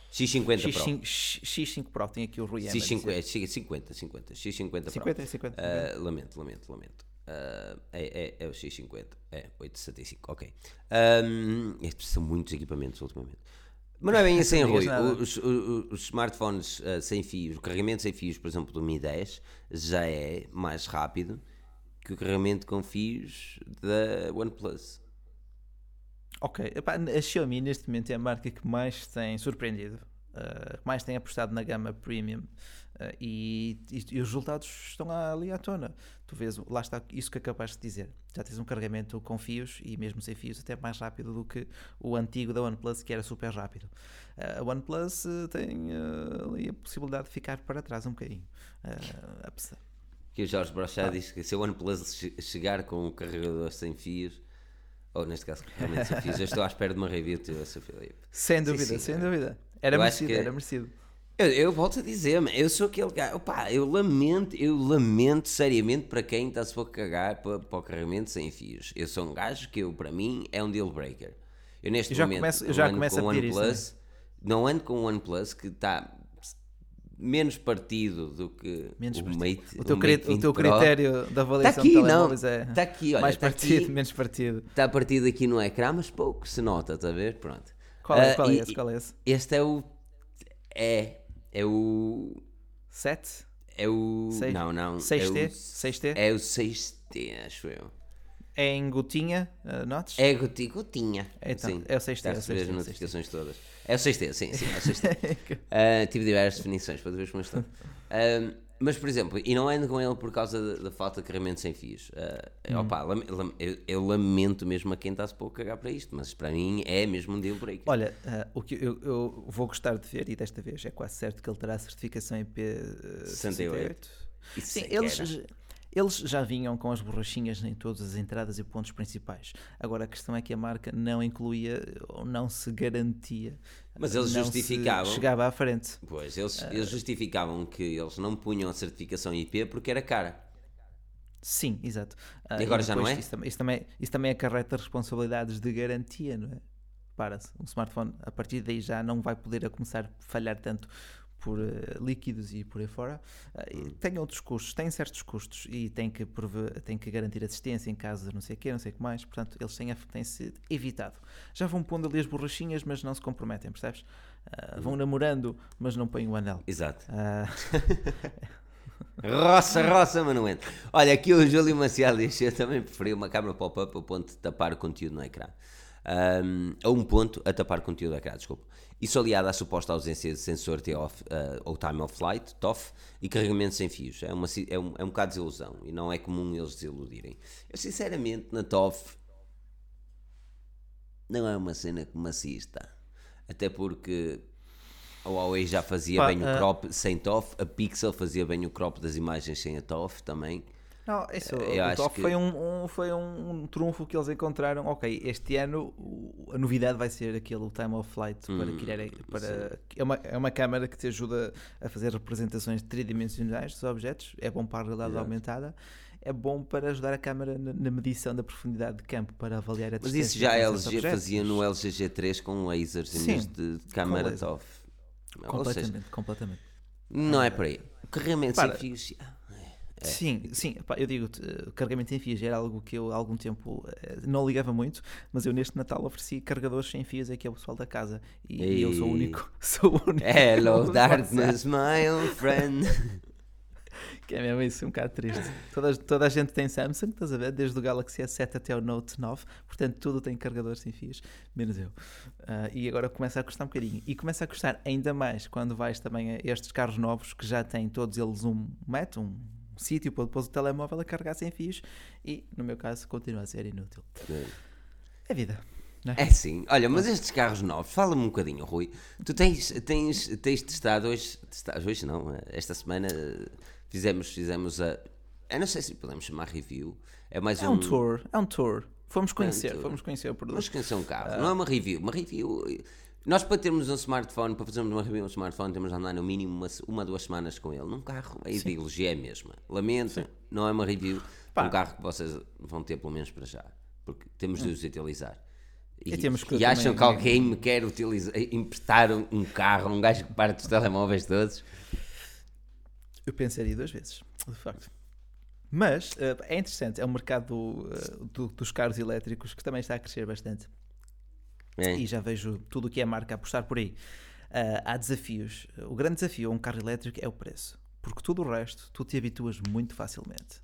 X50 Pro. X5, X5 Pro, tem aqui o Rui Ema a X50, dizer. é X50, 50, X50 Pro. 50 é 50. Ah, lamento, lamento, lamento. Ah, é, é, é o X50, é 865, ok. Um, estes são muitos equipamentos ultimamente. Mas não é bem assim, Rui. Os, os- os smartphones ah, sem fios, o carregamento sem fios, por exemplo, do Mi 10, já é mais rápido que o carregamento com fios da OnePlus. Ok, epá, a Xiaomi neste momento é a marca que mais tem surpreendido, uh, mais tem apostado na gama premium uh, e, e- e os resultados estão ali à tona. Tu vês, lá está isso que acabaste de dizer. Já tens um carregamento com fios e mesmo sem fios até mais rápido do que o antigo da OnePlus que era super rápido. Uh, a OnePlus tem ali a possibilidade de ficar para trás um bocadinho. Apesar- Que o Jorge Ah. Brochá diz que se a OnePlus che- chegar com o carregador sem fios, ou neste caso, carregamento sem fios, eu estou à espera de uma review tua, Sr. Filipe. Sem dúvida, sim, sem é. dúvida. Era Eu merecido, que- era merecido. Eu, eu volto a dizer, man, eu sou aquele gajo, opá, eu lamento, eu lamento seriamente para quem está-se a cagar para, para o carregamento sem fios. Eu sou um gajo que, eu, para mim, é um deal breaker. Eu neste Eu já momento começo- eu não já ando começo com a o pedir isso OnePlus, não ando com o OnePlus que está menos partido do que Menos o partido. Mate, O teu, o Mate o 20 teu critério de Está avaliação aqui, de não. é Está aqui, olha, mais está partido, aqui. menos partido. Está partido aqui no ecrã, mas pouco se nota, está a ver? Pronto. Qual é, Ah, qual é e- esse? Qual é esse? Este é o. É. É o. 7? É o. Seis- não, não. 6T? É o, 6T? é o 6T, acho eu. É em gotinha, uh, notes? É goti- gotinha. Então, sim. é o 6T, Está a é o receber as 6T, é o notificações todas. É o 6T, sim, sim, é o 6T. Ah, tive diversas definições para veres como está. Ah, mas, por exemplo, e não ando com ele por causa da, da falta de carregamento sem fios. Ah, opa, lam- lam- eu, eu lamento mesmo a quem está-se pouco a cagar para isto, mas para mim é mesmo um deal breaker. Olha, uh, o que eu, eu vou gostar de ver, e desta vez é quase certo que ele terá a certificação IP uh, 68. Isso Sim, é eles, era. Eles já vinham com as borrachinhas em todas as entradas e pontos principais. Agora a questão é que a marca não incluía ou não se garantia. Mas eles justificavam. Chegava à frente. Pois, eles, Ah. eles justificavam que eles não punham a certificação IP porque era cara. Sim, exato. Ah, E agora já não é? Isso também, isso, também, isso também acarreta responsabilidades de garantia, não é? Para-se. Um smartphone, a partir daí, já não vai poder a começar a falhar tanto por eh, líquidos e por aí fora. E tem outros custos, tem certos custos e tem que, prove- tem que garantir assistência em caso de não sei o quê, não sei o que mais. Portanto, eles têm, a- têm-se evitado. Já vão pondo ali as borrachinhas, mas não se comprometem, percebes? Ah, vão namorando, mas não põem o anel. Exato. Roça, roça, mas não entra. Olha, aqui o Júlio Maciel diz eu também preferi uma câmera pop-up ao ponto de tapar o conteúdo no ecrã. Ahm, a um ponto a tapar conteúdo no ecrã, desculpa. Isso aliado à suposta ausência de sensor T-off, ah, ou time of flight, TOF, e carregamento sem fios. É, uma, é, um, é um bocado de desilusão e não é comum eles desiludirem. Eu sinceramente, na TOF, não é uma cena que me assista. Até porque a Huawei já fazia Pá, bem o ah, crop sem TOF, a Pixel fazia bem o crop das imagens sem a TOF também. Não, isso, Eu o acho top que- foi, um, um- foi um, um trunfo que eles encontraram. Ok, este ano a novidade vai ser aquele time of flight para Hum, criar. Para, é, uma, é uma câmera que te ajuda a fazer representações tridimensionais dos objetos. É bom para a realidade Exato. aumentada. É bom para ajudar a câmera na, na medição da profundidade de campo para avaliar a Mas distância. isso já a os LG objetos. fazia no LG G3 com lasers em vez de câmera. TOF. Ou seja, Completamente, completamente. não é por aí. O carregamento Para. sem fios. ah, é. Sim, sim, pá, eu digo-te, eh, carregamento sem fios era algo que eu há algum tempo eh, não ligava muito, mas eu neste Natal ofereci carregadores sem fios aqui ao pessoal da casa e, e eu sou o único, sou o único. Hello, darkness, my old friend. Que é mesmo isso, um bocado triste. Toda, toda a gente tem Samsung, estás a ver? Desde o Galaxy S7 até o Note 9, portanto tudo tem carregador sem fios, menos eu. Ah, e agora começa a custar um bocadinho. E começa a custar ainda mais quando vais também a estes carros novos que já têm todos eles um mete, um sítio para depois o telemóvel a carregar sem fios e, no meu caso, continua a ser inútil. É vida. Não é? É sim. Olha, mas estes carros novos, fala-me um bocadinho, Rui. Tu tens, tens, tens testado hoje, testado, hoje não, esta semana eh, fizemos, fizemos a. Eu não sei se podemos chamar review. É mais É um tour, é um tour. Fomos conhecer, tour. fomos conhecer o produto. Vamos conhecer um carro, Ah. não é uma review. Uma review. Nós, para termos um smartphone, para fazermos uma review de um smartphone, temos de andar no mínimo uma, uma duas semanas com ele. Num carro, a ideologia é a mesma. Lamento, não é uma review. Pá. Um carro que vocês vão ter, pelo menos para já. Porque temos de os utilizar. E, E e acham que alguém me quer utilizar, emprestar um, um carro, um gajo que parte dos telemóveis todos? Eu pensaria duas vezes, de facto. Mas eh, é interessante, é um mercado eh, do- dos carros elétricos que também está a crescer bastante. É. E já vejo tudo o que é marca apostar por aí. Ah, há desafios. O grande desafio a um carro elétrico é o preço. Porque tudo o resto, tu te habituas muito facilmente.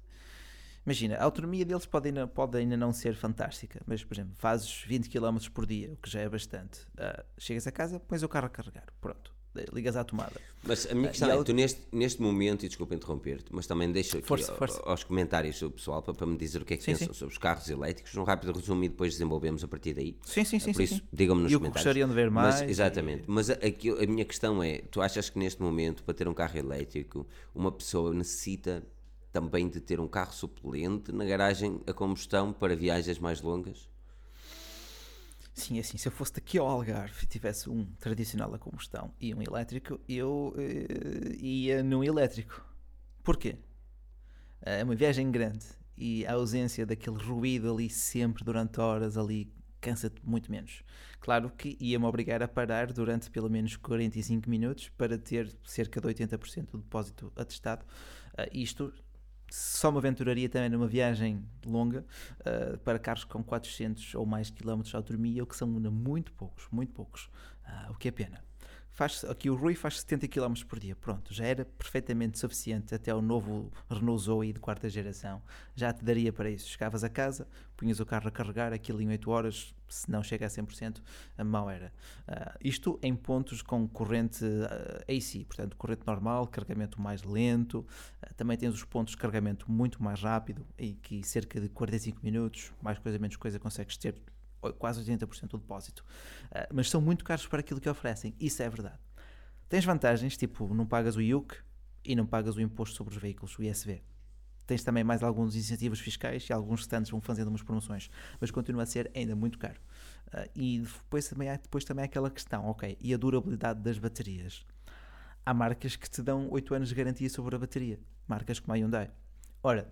Imagina, a autonomia deles pode ainda, pode ainda não ser fantástica, mas, por exemplo, fazes 20 km por dia, o que já é bastante. Ah, chegas a casa, pões o carro a carregar, pronto, ligas à tomada. Mas a minha Ah, questão e é, tu neste, neste momento, e desculpa interromper-te, mas também deixo aqui Força, força. aos comentários do pessoal para, para me dizer o que é que Sim, pensam sim. sobre os carros elétricos, um rápido resumo e depois desenvolvemos a partir daí. Sim, sim, sim. Por isso, digam-me nos E o que comentários. gostariam de ver Mas, mais, e- exatamente. Mas a, aqui, a minha questão é: tu achas que neste momento, para ter um carro elétrico, uma pessoa necessita também de ter um carro suplente na garagem a combustão para viagens mais longas? Sim, é assim, se eu fosse daqui ao Algarve tivesse um tradicional a combustão e um elétrico, eu eh, ia num elétrico. Porquê? É uma viagem grande e a ausência daquele ruído ali sempre durante horas ali cansa-te muito menos. Claro que ia-me obrigar a parar durante pelo menos 45 minutos para ter cerca de 80% do depósito atestado. Uh, isto só me aventuraria também numa viagem longa uh, para carros com 400 ou mais quilómetros de autonomia, o que são muito poucos, muito poucos, uh, o que é pena faz, aqui o Rui faz 70 km por dia. Pronto, já era perfeitamente suficiente até o novo Renault Zoe de quarta geração. Já te daria para isso. Chegavas a casa, punhas o carro a carregar, aquilo em 8 horas, se não chega a 100%, a mal era. Uh, isto em pontos com corrente uh, ah, AC, portanto, corrente normal, carregamento mais lento. Uh, também tens os pontos de carregamento muito mais rápido, e que cerca de 45 minutos, mais coisa menos coisa, consegues ter quase 80% do depósito. Uh, mas são muito caros para aquilo que oferecem, isso é verdade. Tens vantagens, tipo, não pagas o IUC e não pagas o imposto sobre os veículos, o ISV. Tens também mais alguns incentivos fiscais e alguns stands vão fazendo umas promoções, mas continua a ser ainda muito caro. Uh, e depois também, há, depois também há aquela questão, ok, e a durabilidade das baterias? Há marcas que te dão 8 anos de garantia sobre a bateria, marcas como a Hyundai. Ora,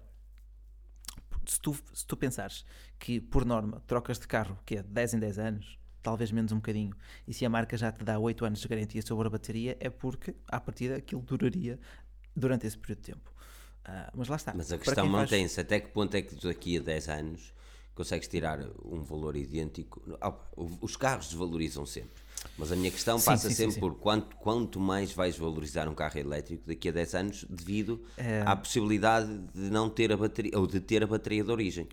se tu, se tu pensares que, por norma, trocas de carro que é 10 em 10 anos, talvez menos um bocadinho, e se a marca já te dá 8 anos de garantia sobre a bateria, é porque, à partida, aquilo duraria durante esse período de tempo. Uh, mas lá está. Mas a questão mantém-se. Faz... Até que ponto é que daqui a 10 anos consegues tirar um valor idêntico? Os carros desvalorizam sempre. Mas a minha questão sim, passa sim, sempre sim, por quanto, quanto mais vais valorizar um carro elétrico daqui a 10 anos devido é... à possibilidade de não ter a bateria ou de ter a bateria de origem.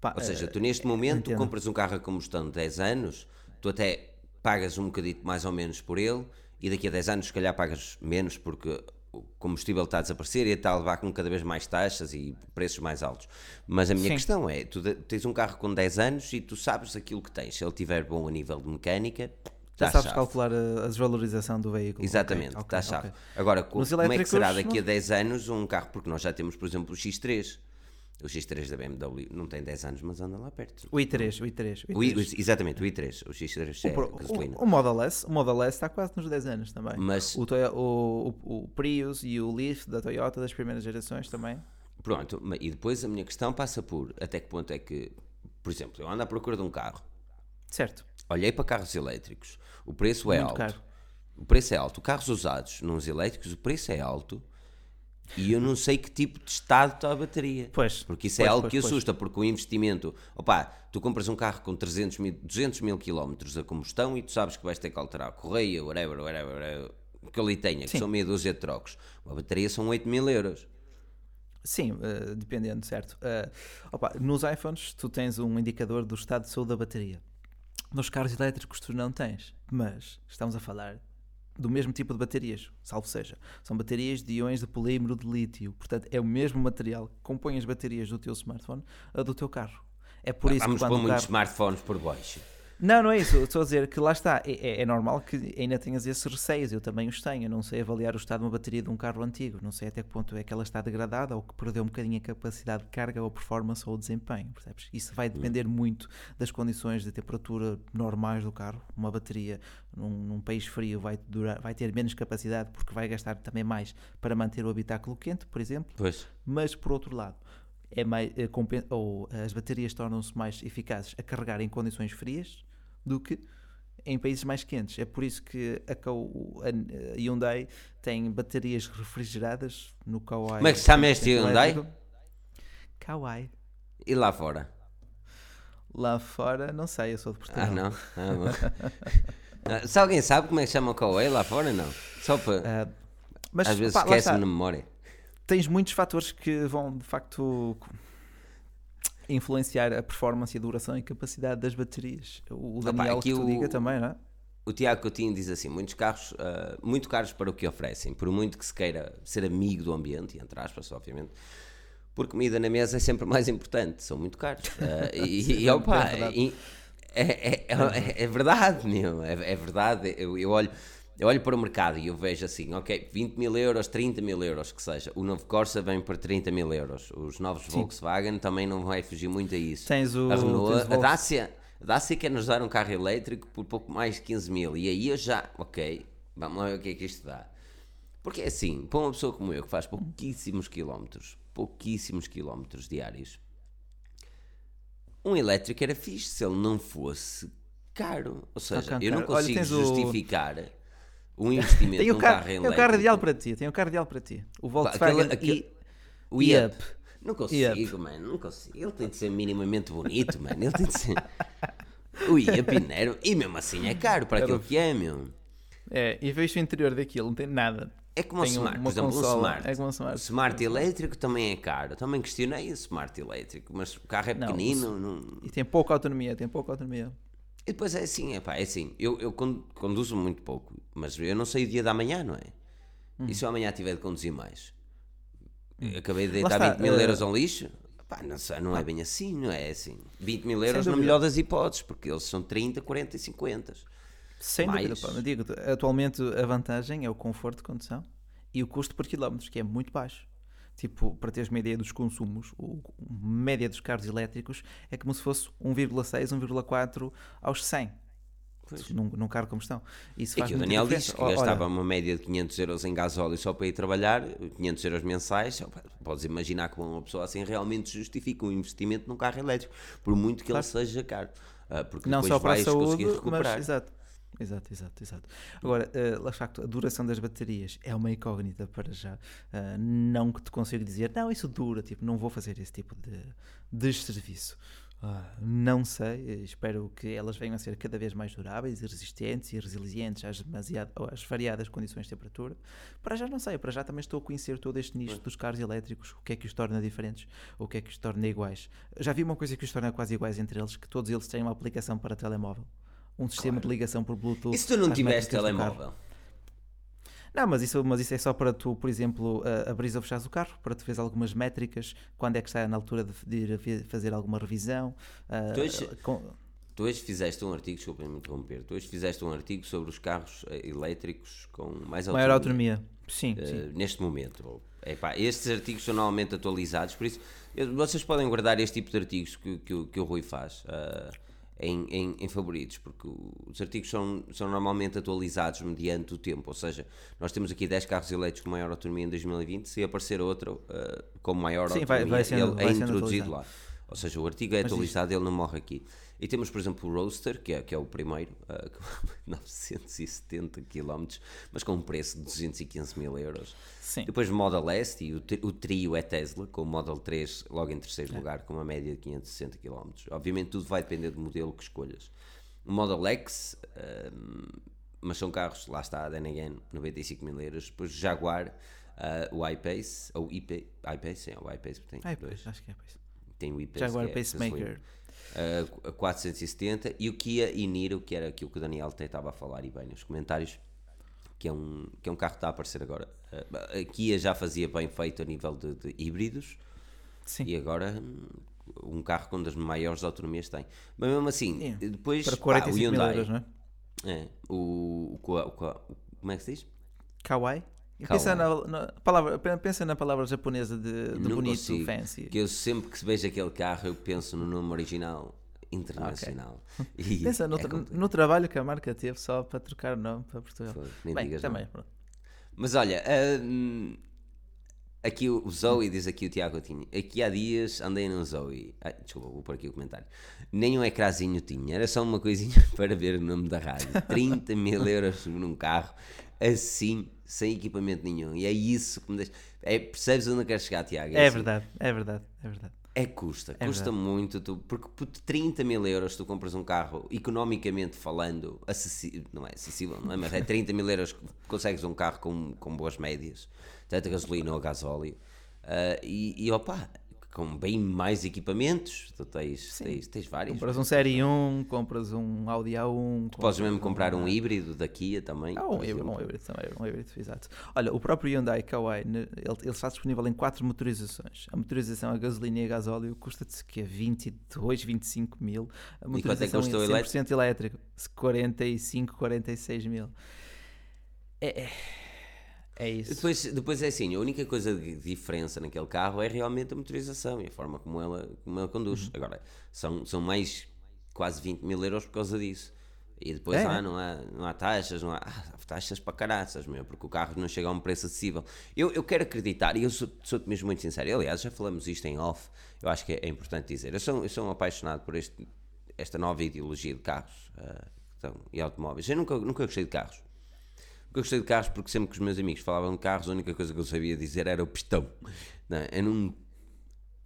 Pá, ou seja, tu neste é, momento compras um carro a combustão de 10 anos, tu até pagas um bocadito mais ou menos por ele e daqui a 10 anos se calhar pagas menos porque o combustível está a desaparecer e está a levar com cada vez mais taxas e preços mais altos. Mas a minha Sim. questão é, tu tens um carro com 10 anos e tu sabes aquilo que tens. Se ele estiver bom a nível de mecânica, já sabes chave. calcular a, desvalorização do veículo. Exatamente, okay, está okay, chave. Okay. Agora, como é que será daqui a 10 anos um carro? Porque nós já temos, por exemplo, o X3. O X3 da BMW não tem 10 anos, mas anda lá perto. O i3, o i3. O i3. O, exatamente, o i3. O X3 é o, gasolina. O, o, Model S, o Model S está quase nos 10 anos também. Mas, o, o, o, Prius e o Leaf da Toyota das primeiras gerações também. Pronto, e depois a minha questão passa por até que ponto é que, por exemplo, eu ando à procura de um carro. Certo. Olhei para carros elétricos o preço é Muito alto. Caro. O preço é alto. Carros usados, nos elétricos, o preço é alto. E eu não sei que tipo de estado está a bateria. Pois. Porque isso é pois, é algo pois, que assusta, porque o investimento. Opá, tu compras um carro com 300 mil, 200 mil quilómetros a combustão e tu sabes que vais ter que alterar a correia, whatever, whatever, whatever que ali tenha, que Sim. são meia dúzia de trocos. Uma bateria são 8 mil euros. Sim, uh, dependendo, certo. Uh, opa, nos iPhones tu tens um indicador do estado de saúde da bateria. Nos carros elétricos tu não tens, mas estamos a falar do mesmo tipo de baterias, salvo seja. São baterias de íons de polímero de lítio. Portanto, é o mesmo material que compõe as baterias do teu smartphone a do teu carro. É por isso Vamos que pôr muitos carro... smartphones por baixo. Não, não é isso. Estou a dizer que lá está. É, é, é, normal que ainda tenhas esses receios. Eu também os tenho. Eu não sei avaliar o estado de uma bateria de um carro antigo. Não sei até que ponto é que ela está degradada ou que perdeu um bocadinho a capacidade de carga ou performance ou desempenho. Percebes? Isso vai depender muito das condições de temperatura normais do carro. Uma bateria num, num país frio vai, durar, vai ter menos capacidade porque vai gastar também mais para manter o habitáculo quente, por exemplo. Pois. Mas por outro lado é mais, é, ou as baterias tornam-se mais eficazes a carregar em condições frias do que em países mais quentes. É por isso que a, a Hyundai tem baterias refrigeradas no Kauai. Como é que se chama este Hyundai? Kauai. E lá fora? Lá fora, não sei, eu sou de Portugal. Ah, não? Ah, se alguém sabe como é que chama o Kauai lá fora, não? Só para. Uh, mas, Às vezes esquece-me na memória tens muitos fatores que vão de facto influenciar a performance, a duração e a capacidade das baterias. O Daniel Opa, que tu o, diga também, não é? O Tiago Coutinho diz assim: muitos carros, uh, muito caros para o que oferecem, por muito que se queira ser amigo do ambiente, entre aspas, obviamente, por comida na mesa é sempre mais importante, são muito caros. Uh, e, e, opa, é, é, é, é, verdade, meu, é, é verdade. Eu, eu olho eu olho para o mercado e eu vejo assim, ok, 20 mil euros, 30 mil euros, que seja. O novo Corsa vem por 30 mil euros. Os novos Sim. Volkswagen também não vai fugir muito a isso. Tens o, a Renault, tens a Dacia, A Dacia quer-nos dar um carro elétrico por pouco mais de 15 mil. E aí eu já, ok, vamos lá ver o que é que isto dá. Porque é assim, para uma pessoa como eu que faz pouquíssimos quilómetros, pouquíssimos quilómetros diários, um elétrico era fixe se ele não fosse caro. Ou seja, eu não caro. Olha, consigo tens o- o investimento Tem o num carro, carro tem o carro ideal para ti. Tem o carro ideal para ti. O Volkswagen aquele- aquele- e, o e IAP. Up. Não consigo, mano, não consigo. Ele tem de ser minimamente bonito, mano. Ele tem de ser. O IAP Nero. E mesmo assim é caro para aquilo que é, meu. É, e vejo o interior daquilo, não tem nada. É como Tem um- Smart, por exemplo, consola, um Smart. é como um Smart. Smart elétrico também é caro. Também questionei o Smart elétrico, mas o carro é Não, pequenino. não- E tem pouca autonomia, tem pouca autonomia. E depois é assim, é pá, é assim. Eu, eu con- conduzo muito pouco, mas eu não sei o dia da manhã, não é? Hum. E se eu amanhã tiver de conduzir mais? Acabei de deitar está, 20 mil eh, euros ao lixo? Pá, não, sei, não é bem assim, não é assim. 20 mil euros na dúvida. melhor das hipóteses, porque eles são 30, 40 e 50. Sem Mais. dúvida, pá, digo atualmente a vantagem é o conforto de condução e o custo por quilómetros, que é muito baixo. Tipo, para teres uma ideia dos consumos, o o média dos carros elétricos é como se fosse 1,6, 1,4 aos 100 Pois. num, num carro de combustão. Isso faz que o Daniel disse que gastava uma média de 500 euros em gasóleo só para ir trabalhar, 500 euros mensais. Podes imaginar como uma pessoa assim realmente justifica um investimento num carro elétrico, por muito que ele seja caro. Ah, Porque não depois só para a saúde, conseguir mas exato. Exato, exato, exato. Agora, eh, lá facto, a duração das baterias é uma incógnita para já. Ah, não que te consiga dizer, não, isso dura, tipo, não vou fazer esse tipo de, de serviço. Ah, não sei, eh, espero que elas venham a ser cada vez mais duráveis e resistentes e resilientes às, demasiado, às variadas condições de temperatura. Para já não sei, para já também estou a conhecer todo este nicho dos carros elétricos, o que é que os torna diferentes, o que é que os torna iguais. Já vi uma coisa que os torna quase iguais entre eles, que todos eles têm uma aplicação para telemóvel. Um sistema de ligação por Bluetooth. E se tu não carro. telemóvel? Não, mas isso, mas isso é só para tu, por exemplo, uh, abris ou fechares o carro, para tu veres algumas métricas, quando é que está na altura de, de ir fazer alguma revisão. uh, Tu és- com- Tu hoje fizeste um artigo, desculpa me interromper, tu hoje fizeste um artigo sobre os carros eh, elétricos com mais autonomia. maior autonomia. Sim, eh, sim. neste momento. Epá, estes artigos são normalmente atualizados, por isso eu- vocês podem guardar este tipo de artigos que, que, o- que o Rui faz ah, em, em, em favoritos, porque os artigos são, são normalmente atualizados mediante o tempo. Ou seja, nós temos aqui 10 carros elétricos com maior autonomia em 2020, se aparecer outro ah, com maior Sim, autonomia, vai- vai sendo- ele vai é introduzido lá. Ou seja, o artigo é Mas atualizado, ele não morre aqui. E temos, por exemplo, o Roadster, que é, que é o primeiro, ah, com 970 km, mas com um preço de 215 mil euros. Sim. Depois o Model S e o, o trio é Tesla, com o Model 3 logo em terceiro lugar, com uma média de 560 km. Obviamente tudo vai depender do modelo que escolhas. O Model X, ahm, mas são carros, lá está, then again, 95 mil euros. Depois o Jaguar, ah, o I-Pace, ou IP, I-Pace, é o I-Pace, tem pois, acho que é pois. Tem o I-Pace, Jaguar é Pacemaker. Uh, a 470 e o Kia e-Niro, que era aquilo que o Daniel estava a falar e bem nos comentários, que é um, que é um carro que está a aparecer agora. A Kia já fazia bem feito a nível de, de híbridos Sim. e agora hum, um carro com das maiores autonomias tem. Mas mesmo assim, Sim. depois Para pá, o 45 Hyundai, euros, não é? é, o, o, o Kua- como é que se diz? Kawaii. Pensa na, na palavra, pensa na palavra japonesa de, de bonito, consigo, fancy. Que eu sempre que vejo aquele carro eu penso no nome original internacional. E Pensa no, é tra- complicado. no trabalho que a marca teve só para trocar o nome para Portugal. Nem Bem, também. Mas olha, hum, aqui o Zoe diz aqui o Tiago tinha. Aqui há dias andei num Zoe. Ai, desculpa, vou pôr aqui o comentário. Nem um ecrãzinho tinha, era só uma coisinha para ver o nome da rádio. 30 mil euros num carro, assim, sem equipamento nenhum. E é isso que me deixa. É, percebes onde eu quero chegar, Tiago? É assim, verdade, é verdade, é verdade. É custa, É custa muito, tu, porque por 30 mil euros tu compras um carro, economicamente falando, acessível, não é acessível, não é? Mas é 30 mil euros que consegues um carro com, com boas médias, tanto a gasolina ou a gasóleo, ah, e, e opa, com bem mais equipamentos, tu tens, tens, tens vários. Compras um Série 1, compras um Audi A1. Podes mesmo comprar um híbrido da Kia também. Ah, um híbrido, um híbrido também, um híbrido, exato. Olha, o próprio Hyundai Kauai, ne- ele, ele está disponível em quatro motorizações. A motorização a gasolina e a gasóleo custa-te que é 22, 25 mil. A E quanto é que motorização custa o em 100% elétrico, 45, 46 mil. É, é, isso. Depois, depois é assim, a única coisa de diferença naquele carro é realmente a motorização e a forma como ela, como ela conduz. Uhum. Agora, são, são mais quase 20 mil euros por causa disso. E depois É. ah, não, há, não há taxas, não há, ah, há taxas para caraças, meu, porque o carro não chega a um preço acessível. Eu, eu quero acreditar, e eu sou- sou-te mesmo muito sincero, aliás, já falamos isto em off, eu acho que é, é importante dizer. Eu sou, eu sou um apaixonado por este, esta nova ideologia de carros ah, então, e automóveis. Eu nunca, nunca gostei de carros. Nunca gostei de carros porque sempre que os meus amigos falavam de carros, a única coisa que eu sabia dizer era o pistão. Não, é? eu não,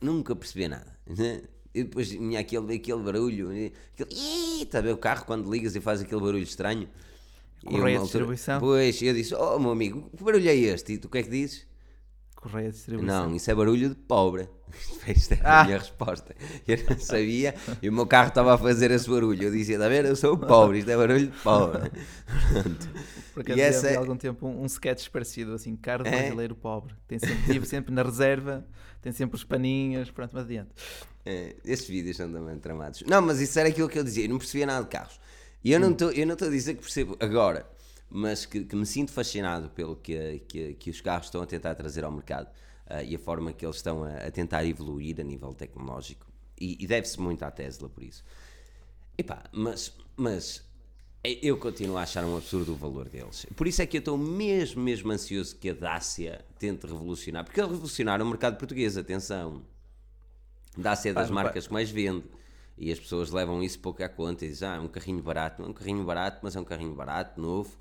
nunca percebia nada. né? E depois tinha aquele, aquele barulho, né? aquele, Ih, está a ver o carro quando ligas e faz aquele barulho estranho. Correia de altura- distribuição. Pois, eu disse, oh meu amigo, que barulho é este? E tu o que é que dizes? Correia de distribuição. Não, isso é barulho de pobre. Esta era Ah. a minha resposta. Eu não sabia e o meu carro estava a fazer esse barulho. Eu dizia, a ver, eu sou pobre, isto é barulho de pobre. Pronto. Por acaso E essa havia é- há algum tempo um, um sketch parecido, assim, carro É? brasileiro pobre. Tem sempre, vive sempre na reserva, tem sempre os paninhos, pronto, mas adiante. É, esses vídeos são também tramados. Não, mas isso era aquilo que eu dizia. Eu não percebia nada de carros. E eu não eu não estou a dizer que percebo agora, mas que, que me sinto fascinado pelo que, que, que os carros estão a tentar trazer ao mercado ah, e a forma que eles estão a, a tentar evoluir a nível tecnológico. E, e deve-se muito à Tesla por isso. Epá, mas, mas eu continuo a achar um absurdo o valor deles. Por isso é que eu estou mesmo, mesmo ansioso que a Dacia tente revolucionar. Porque eles revolucionaram o mercado português, atenção. Dacia é das Ah, marcas que mais vende. E as pessoas levam isso pouco à conta e dizem, ah, é um carrinho barato. Não é um carrinho barato, mas é um carrinho barato, novo,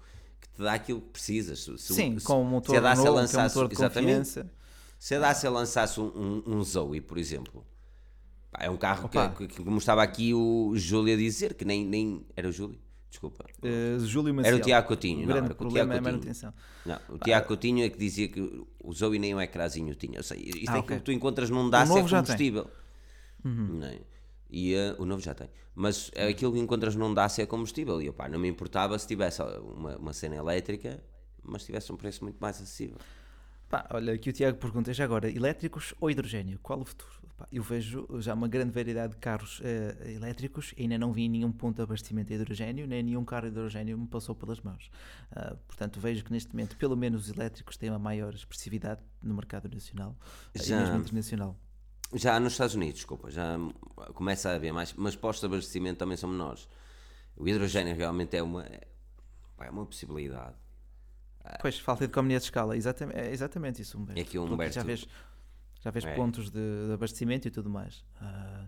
te dá aquilo que precisas. Se- Sim, se- com um se motor a Dacia novo, é um motor de exatamente, confiança. se a Dacia lançasse um, um, um Zoe, por exemplo, pá, é um carro que, Opa. que- que- como estava aqui o Júlio a dizer, que nem, nem era o Júlio, desculpa. Eh, Júlio Maciel. Era o Tiago Coutinho, O não, grande era o Tiago é a Coutinho. manutenção. Não, o Tiago Coutinho é que dizia que o Zoe nem um ecrãzinho tinha. Ou seja, isto Ah, é ok. aquilo que tu encontras num Dacia tem. combustível. Não é? E eh, o novo já tem. Mas é aquilo que encontras num Dacia combustível. E opá, não me importava se tivesse uma, uma cena elétrica, mas tivesse um preço muito mais acessível. Pá, olha, aqui o Tiago pergunta já agora, elétricos ou hidrogênio? Qual o futuro? Pá, eu vejo já uma grande variedade de carros eh, elétricos, ainda não vi nenhum ponto de abastecimento de hidrogênio, nem nenhum carro de hidrogênio me passou pelas mãos. Ah, portanto, vejo que neste momento, pelo menos os elétricos têm uma maior expressividade no mercado nacional eh, Já. e mesmo internacional. Já nos Estados Unidos, desculpa, já começa a haver mais, mas postos de abastecimento também são menores. O hidrogênio realmente é uma, é, uma possibilidade. Pois, falta de economia de escala, exatamente, é exatamente isso, Humberto. É que o Humberto- Já vês, já vês É. pontos de, de abastecimento e tudo mais. Ah,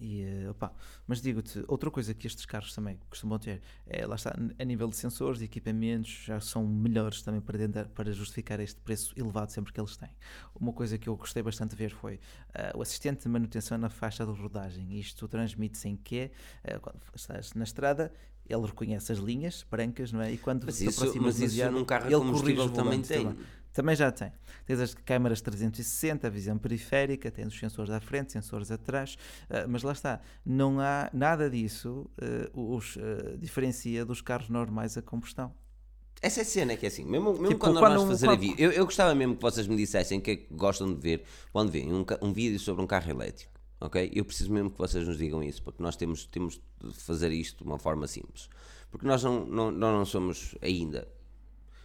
e, eh, opá, mas digo-te, outra coisa que estes carros também costumam ter é, lá está, a nível de sensores e equipamentos, já são melhores também para, tentar- para justificar este preço elevado sempre que eles têm. Uma coisa que eu gostei bastante de ver foi ah, o assistente de manutenção na faixa de rodagem. Isto transmite-se em que, eh, quando estás na estrada, ele reconhece as linhas brancas, não é? E quando Mas te isso, aproximas mas isso num carro ele combustível também tem. também. Também já tem. Tens as câmaras 360, a visão periférica, tens os sensores à frente, sensores atrás, ah, mas lá está, não há nada disso ah, os ah, diferencia dos carros normais a combustão. Essa é a cena que é assim, mesmo, mesmo Tipo, quando, nós vamos um- fazer a quando- vídeo, eu, eu gostava mesmo que vocês me dissessem o que é que gostam de ver quando veem um, um vídeo sobre um carro elétrico, ok? Eu preciso mesmo que vocês nos digam isso, porque nós temos, temos de fazer isto de uma forma simples. Porque nós não, não, nós não somos ainda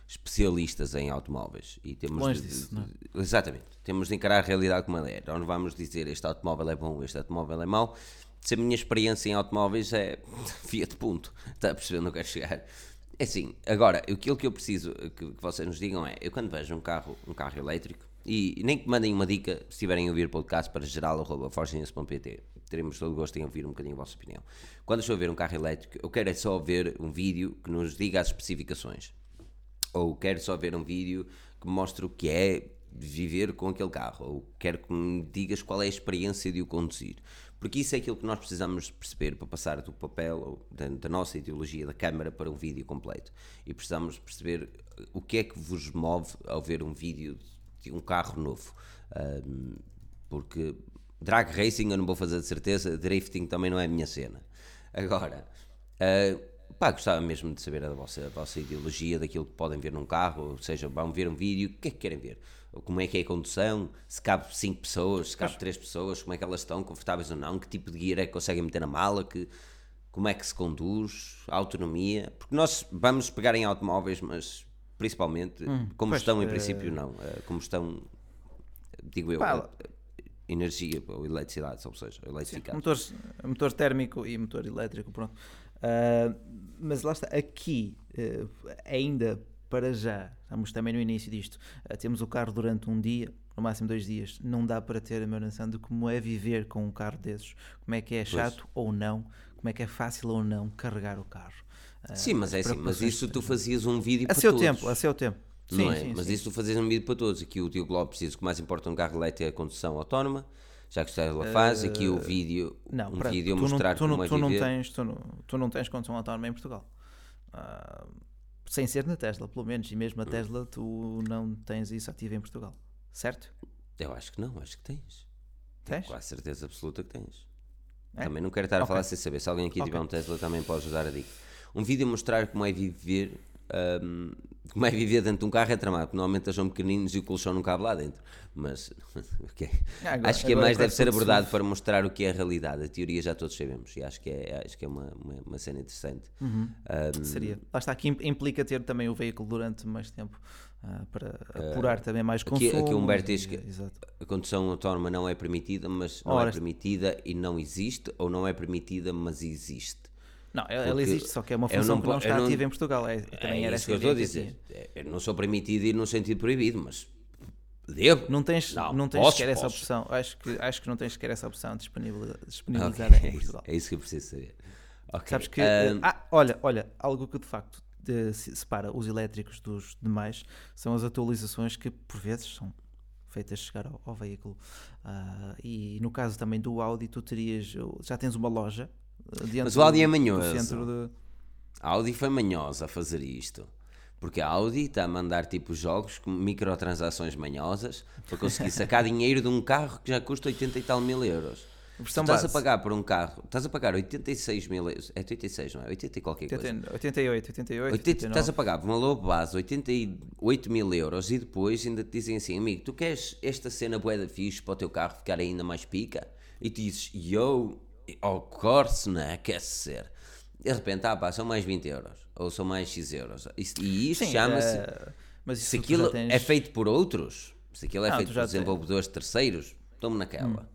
especialistas em automóveis. E temos Longe de- disso, não é? exatamente. Temos de encarar a realidade como ela é. Não vamos dizer este automóvel é bom este automóvel é mau. Se a minha experiência em automóveis é Fiat ponto está a perceber eu quero chegar? É assim agora aquilo que eu preciso que, que vocês nos digam é eu quando vejo um carro um carro elétrico e nem que mandem uma dica se estiverem a ouvir o podcast para geral.forginense.pt teremos todo o gosto em ouvir um bocadinho a vossa opinião. Quando estou a ver um carro elétrico eu quero é só ver um vídeo que nos diga as especificações ou quero só ver um vídeo que mostre o que é viver com aquele carro, ou quero que me digas qual é a experiência de o conduzir. Porque isso é aquilo que nós precisamos perceber para passar do papel ou da, da nossa ideologia da câmara para um vídeo completo. E precisamos perceber o que é que vos move ao ver um vídeo de um carro novo. Ahm, porque drag racing eu não vou fazer de certeza, drifting também não é a minha cena. Agora, ah, pá, gostava mesmo de saber a vossa, a vossa ideologia daquilo que podem ver num carro, ou seja, vão ver um vídeo, o que é que querem ver? Como é que é a condução? Se cabe 5 pessoas, se cabe 3 pessoas, como é que elas estão, confortáveis ou não? Que tipo de guia é que conseguem meter na mala? Que, como é que se conduz? A autonomia? Porque nós vamos pegar em automóveis, mas principalmente combustão pois, em eh, princípio não. A combustão, digo eu, Pá, energia ou eletricidade, ou seja, eletrificado. Motores, motor térmico e motor elétrico, pronto. Uh, mas lá está, aqui uh, ainda para já, estamos também no início disto, uh, temos o carro durante um dia, no máximo dois dias, não dá para ter a minha noção de como é viver com um carro desses, como é que é chato pois. ou não, como é que é fácil ou não carregar o carro. Sim, mas é assim, mas isso tu fazias um vídeo a para seu todos. tempo, a seu tempo. Sim, não é? Sim, mas sim. isso tu fazes um vídeo para todos. Aqui o Diogo Lopes diz que o mais importa um carro elétrico é a condução autónoma, já que o Tesla faz. Aqui o vídeo, não, um vídeo a mostrar tu não, como tu é não viver. Tens, tu, não, tu não tens condução autónoma em Portugal. Uh, sem ser na Tesla, pelo menos. E mesmo a. Tesla, tu não tens isso ativo em Portugal. Certo? Eu acho que não, acho que tens. Tens? Quase certeza absoluta que tens. É? Também não quero estar a Ok. falar sem saber. Se alguém aqui Ok. tiver um Tesla, também pode ajudar a dica. Um vídeo a mostrar como é viver. hum, como é viver dentro de um carro é tramado, porque normalmente eles são pequeninos e o colchão não cabe lá dentro. Mas. Agora- acho que é mais deve ser abordado para mostrar o que é a realidade. A teoria já todos sabemos e acho que é, acho que é uma, uma, uma cena interessante. Uhum. Hum, Seria. Lá está, aqui im- implica ter também o veículo durante mais tempo ah, para apurar também mais Eh, aqui- consumo. aqui o Humberto diz que-. A condução autónoma não é permitida, mas não Ora, é permitida e não existe, ou não é permitida, mas existe. Não, ela Porque existe, só que é uma função não que não está não- ativa em Portugal. É, também é era isso essa que eu estou a dizer. É, Eu não sou permitido e no sentido proibido, mas devo. Não tens, Não, não, tens posso, sequer essa posso. opção. Acho que, acho que não tens sequer essa opção disponibil- Ok, disponibilizada é, em isso, Portugal. é isso que eu preciso saber. Ok, Sabes que. ahm, ah, olha, olha, algo que de facto de- se- separa os elétricos dos demais são as atualizações que por vezes são feitas chegar ao, ao veículo. Ah, e no caso também do Audi, tu terias. Já tens uma loja. Mas o Audi é do manhoso. centro de- a Audi foi manhosa a fazer isto. Porque a Audi está a mandar tipo jogos com microtransações manhosas para conseguir sacar dinheiro de um carro que já custa 80 e tal mil euros. Estás a base. pagar por um carro, estás a pagar 86 mil euros. É 86, não é? 80 e qualquer coisa. 80, 88, 88. 80, 89. estás a pagar por uma low base 88 mil euros e depois ainda te dizem assim, amigo, tu queres esta cena bué da fixe para o teu carro ficar ainda mais pica? E tu dizes, yo, of course, né? Quer ser. De repente, ah pá, são mais 20 euros. Ou são mais X euros. Isso- E isto chama-se... eh, mas se aquilo já tens- é feito por outros, se aquilo é Não, feito por tens- Hum. desenvolvedores terceiros, tome naquela.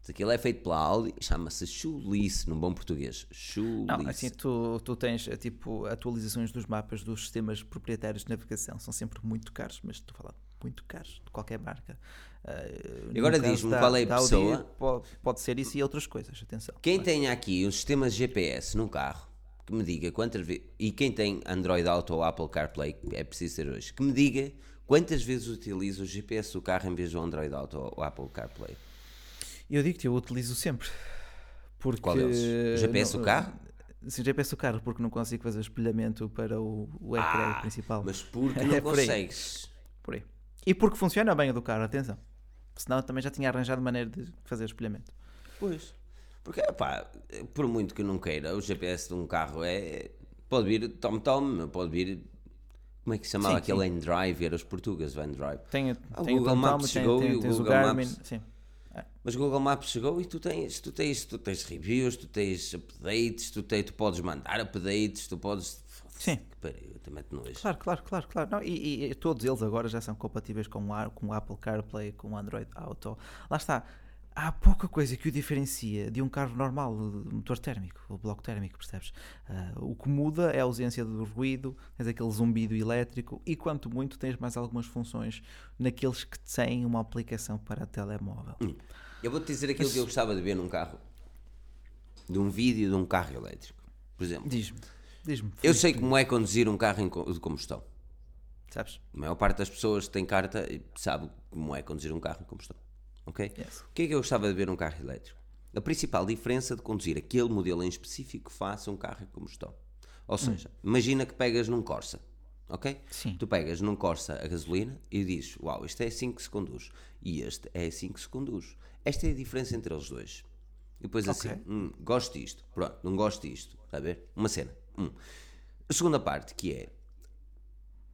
Se aquilo é feito pela Audi, chama-se chulice, num bom português. Chulice. Não, assim, tu, tu tens eh, tipo atualizações dos mapas dos sistemas proprietários de navegação, são sempre muito caros, mas estou a falar muito caros, de qualquer marca. Eh, E agora diz-me qual é a pessoa- Pode, pode ser isso e outras coisas, atenção. Quem tem aqui os sistemas GPS no carro, que me diga quantas vezes. E quem tem Android Auto ou Apple CarPlay, que é preciso ser hoje, que me diga quantas vezes utiliza o GPS do carro em vez do Android Auto ou Apple CarPlay. Eu digo-te, eu utilizo sempre. Porque, Qual deles? O GPS do carro? Sim, o GPS do carro, porque não consigo fazer espelhamento para o, o ecrã Ah, principal. Mas porque não É por aí. Por aí. E porque funciona bem a do carro, atenção. Senão eu também já tinha arranjado maneira de fazer espelhamento. Pois. Porque, pá, por muito que eu não queira, o GPS de um carro é. Pode vir tom-tom, pode vir. Como é que se chamava Sim, aquele sim. N-Drive? Era os portugueses do N-Drive. Tem, Ah, o tem o Google Maps tem, chegou tem- e o tens o Google Garmin. Maps- Sim. Mas o Google Maps chegou e tu tens, tu tens, tu tens reviews, tu tens updates, tu, tens, tu podes mandar updates, tu podes. Sim. Que pariu, eu também te nojo. Claro, claro, claro, claro. Não, e, e todos eles agora já são compatíveis com o, com o Apple CarPlay, com o Android Auto. Lá está. Há pouca coisa que o diferencia de um carro normal, motor térmico, ou bloco térmico, percebes? Ah, o que muda é a ausência do ruído, tens aquele zumbido elétrico e, quanto muito, tens mais algumas funções naqueles que têm uma aplicação para telemóvel. Eu vou-te dizer aquilo que eu gostava de ver num carro. De um vídeo de um carro elétrico. Por exemplo, Diz-me, diz-me. eu sei como é conduzir um carro de combustão. Sabes? A maior parte das pessoas que tem carta sabe como é conduzir um carro em combustão. Ok? Yes. O que é que eu gostava de ver num carro elétrico? A principal diferença de conduzir aquele modelo em específico faça um carro em combustão. Ou seja, imagina que pegas num Corsa. Ok? Sim. Tu pegas num Corsa a gasolina e dizes: Uau, este é assim que se conduz. E este é assim que se conduz. Esta é a diferença entre eles dois. E depois assim: Ok. hum, gosto disto. Pronto, não gosto disto. Está a ver? Uma cena. Hum. A segunda parte que é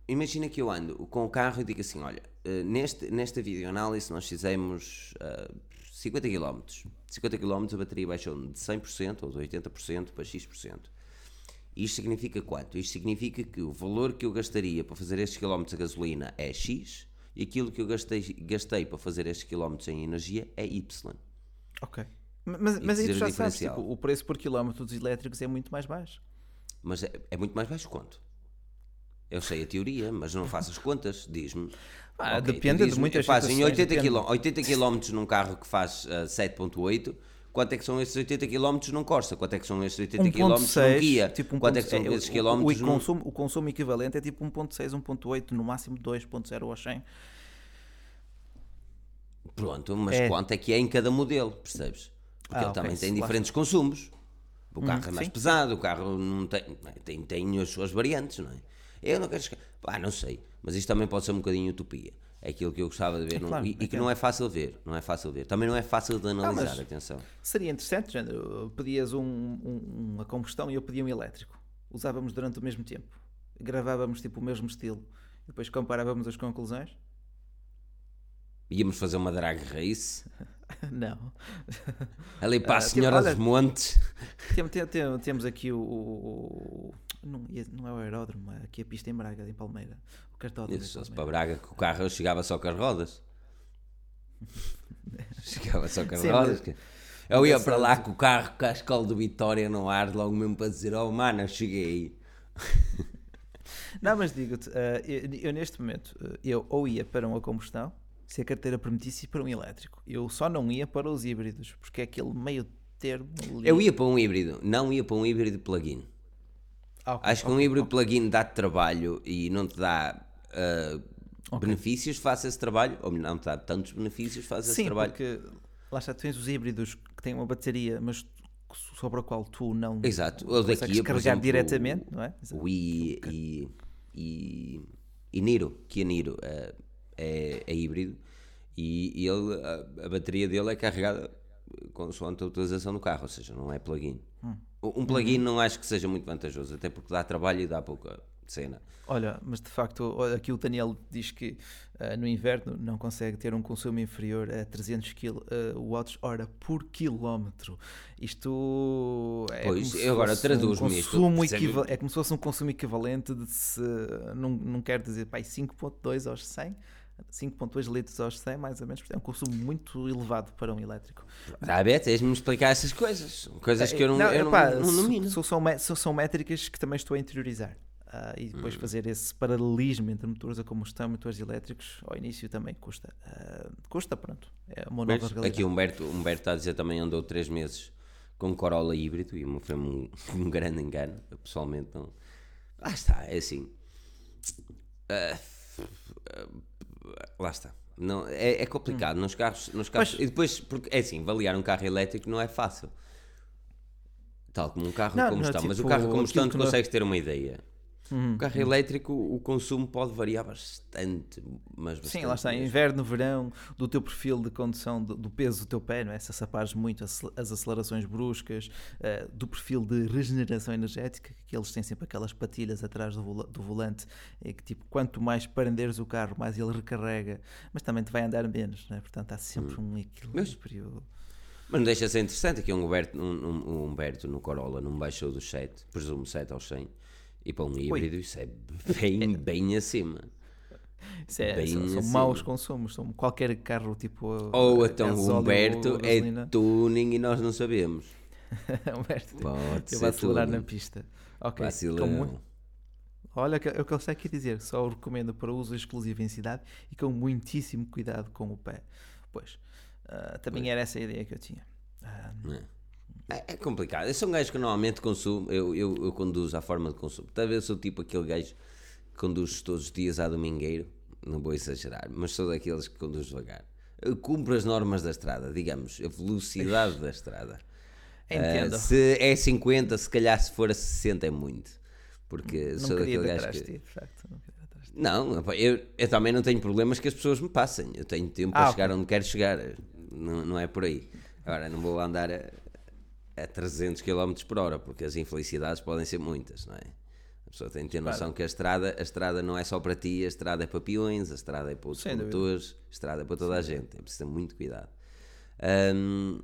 imagina que eu ando com o carro e digo assim: olha, eh, neste, nesta videoanálise nós fizemos eh, 50 km. 50 km a bateria baixou de 100% ou de 80% para X%. Isto significa quanto? Isto significa que o valor que eu gastaria para fazer estes quilómetros a gasolina é X e aquilo que eu gastei, gastei para fazer estes quilómetros em energia é Y. Ok. Mas, mas aí tu já sabes, tipo, o preço por quilómetro dos elétricos é muito mais baixo. Mas é, é muito mais baixo quanto? Eu sei a teoria, mas não faço as contas, diz-me. Ah, Ok, depende tu de muitas eu faço em situações, 80 depende. km, 80 km num carro que faz ah, 7.8, quanto é que são esses 80 km num Corsa? Quanto é que são esses 80 km num 1.6, Kia? tipo um quanto é que são é, esses o- quilómetros o, num... consumo, o consumo equivalente é tipo 1.6, 1.8, no máximo 2.0 ao 100. Pronto, mas É. quanto é que é em cada modelo, percebes? Porque Ah, ele ok, também tem lá diferentes consumos. O carro é mais sim. pesado, o carro não tem, tem, tem as suas variantes, não é? Eu não quero chegar. Pá, não sei, mas isto também pode ser um bocadinho utopia. É aquilo que eu gostava de ver num- claro, e, que não é fácil ver, não é fácil ver. Também não é fácil de analisar, mas- atenção. Seria interessante, género, pedias um, um- uma combustão e eu pedia um elétrico. Usávamos durante o mesmo tempo. Gravávamos tipo o mesmo estilo. Depois comparávamos as conclusões. Íamos fazer uma drag race Não. ali para a Ah, tipo, Senhora dos Montes. Tem- tem- tem- temos aqui o. o- não, não é o aeródromo, é aqui a pista em Braga, em Palmeira. Cartódromo. Isso, para Braga, que o carro chegava só com as rodas. chegava só com as Sim, rodas. mas- Eu ia para lá com o carro, com a escola do Vitória no ar, logo mesmo para dizer: Oh, mano, eu cheguei. Não, mas digo-te, eh, eu, eu neste momento, eh, eu ou ia para uma combustão, se a carteira permitisse para um elétrico. Eu só não ia para os híbridos, porque é aquele meio termo ali. Eu ia para um híbrido, não ia para um híbrido plug-in. Ah, ok, Acho que um ok, híbrido ok. plug-in dá-te trabalho e não te dá ah, benefícios, faça esse trabalho, ou não dá tantos benefícios, faz esse trabalho. porque lá está, tu tens os híbridos que têm uma bateria, mas sobre a qual tu não Exato, o consegues daqui, carregar exemplo, diretamente, não é? Exato. O I e, e, e Niro, Kia Niro eh, é, é híbrido e, ele, a, a bateria dele é carregada consoante a utilização do carro, ou seja, não é plug-in. Hum. Um plug-in não acho que seja muito vantajoso, até porque dá trabalho e dá pouca cena. Olha, mas de facto, aqui o Daniel diz que ah, no inverno não consegue ter um consumo inferior a 300 kW watts hora por quilómetro. Isto é Pois, como eu agora traduz-me isto, consumo é como se fosse um consumo equivalente de se não, não quero dizer pai 5.2 aos 100 5.2 litros aos 100 mais ou menos, é um consumo muito elevado para um elétrico. Dá a tens-me explicar essas coisas, coisas que eu não, eu não, epá, não domino. so- são, são métricas que também estou a interiorizar. Ah, e Hum. depois fazer esse paralelismo entre motores a combustão e motores elétricos, ao início também custa. Ah, custa, pronto. É uma nova Pois, realidade. aqui o Humberto, Humberto está a dizer também andou 3 meses com Corolla híbrido e foi um, um grande engano. Eu pessoalmente não. Lá está, é assim. Ah, lá está. Não, é, é complicado nos carros. Nos carros Mas- e depois, porque é assim, avaliar um carro elétrico não é fácil. Tal como um carro Não, não, combustão. Mas o tipo, carro de combustão tu consegues ter uma ideia. Uhum, O carro elétrico, o consumo pode variar bastante. Mas bastante Sim, lá está, mesmo. inverno, verão, do teu perfil de condução, do, do peso do teu pé, não é? Se acelerares muito as acelerações bruscas, eh, do perfil de regeneração energética, que eles têm sempre aquelas patilhas atrás do, vola- do volante, é que tipo, quanto mais prenderes o carro, mais ele recarrega, mas também te vai andar menos, não é? Portanto, há sempre um equilíbrio. Mas não deixa de ser interessante que um Humberto, um, um- um Humberto no Corolla não baixou dos 7, presumo 7 aos 100, e para um híbrido isso é bem, bem acima. Isso é, Bem são, são maus consumos, são qualquer carro tipo. Ou a então o Humberto é tuning e nós não sabemos. Humberto, Pode eu vou acelerar na tuning. pista. Ok, com Olha, é o que eu sei aqui dizer, só o recomendo para uso exclusivo em cidade e com muitíssimo cuidado com o pé. Pois, ah, também era essa a ideia que eu tinha. Ah, É, é complicado. Eu sou um gajo que normalmente consumo, eu, eu, eu conduzo à forma de consumo. Talvez eu sou tipo aquele gajo que conduz todos os dias à domingueiro, não vou exagerar, mas sou daqueles que conduz devagar. Eu cumpro as normas da estrada, digamos, a velocidade da estrada. Entendo. Ah, se é 50, se calhar se for a 60 é muito. Porque não sou daquele gajo que. ti. Não eu, eu também não tenho problemas que as pessoas me passem. Eu tenho tempo Ah, para ok. chegar onde quero chegar. Não, não é por aí. Agora, não vou andar a, a 300 km por hora, porque as infelicidades podem ser muitas, não é? A pessoa tem de ter noção que a estrada, a estrada não é só para ti, a estrada é para peões, a estrada é para outros Sem dúvida. condutores, a estrada é para toda a gente. É preciso ter muito cuidado. Ahm,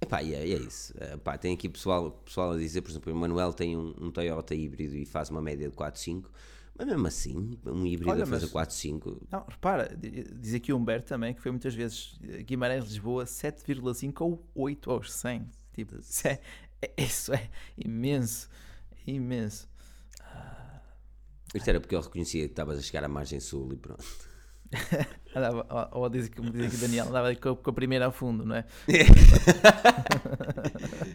Epá, e é, é isso. Epá, tem aqui pessoal, pessoal a dizer, por exemplo, o Manuel tem um, um Toyota híbrido e faz uma média de 4, 5, Mas mesmo assim, um híbrido Olha, a fazer mas- 4, 5. Não, repara, di- diz aqui o Humberto também que foi muitas vezes eh, Guimarães-Lisboa 7,5 ou 8 aos 100. Tipo, isso é, é- isso é imenso, imenso. Isto era porque eu reconhecia que estavas a chegar à margem sul e pronto. Andava, ou, ou diz, como diz aqui o Daniel, andava com, com a primeira a fundo, não é?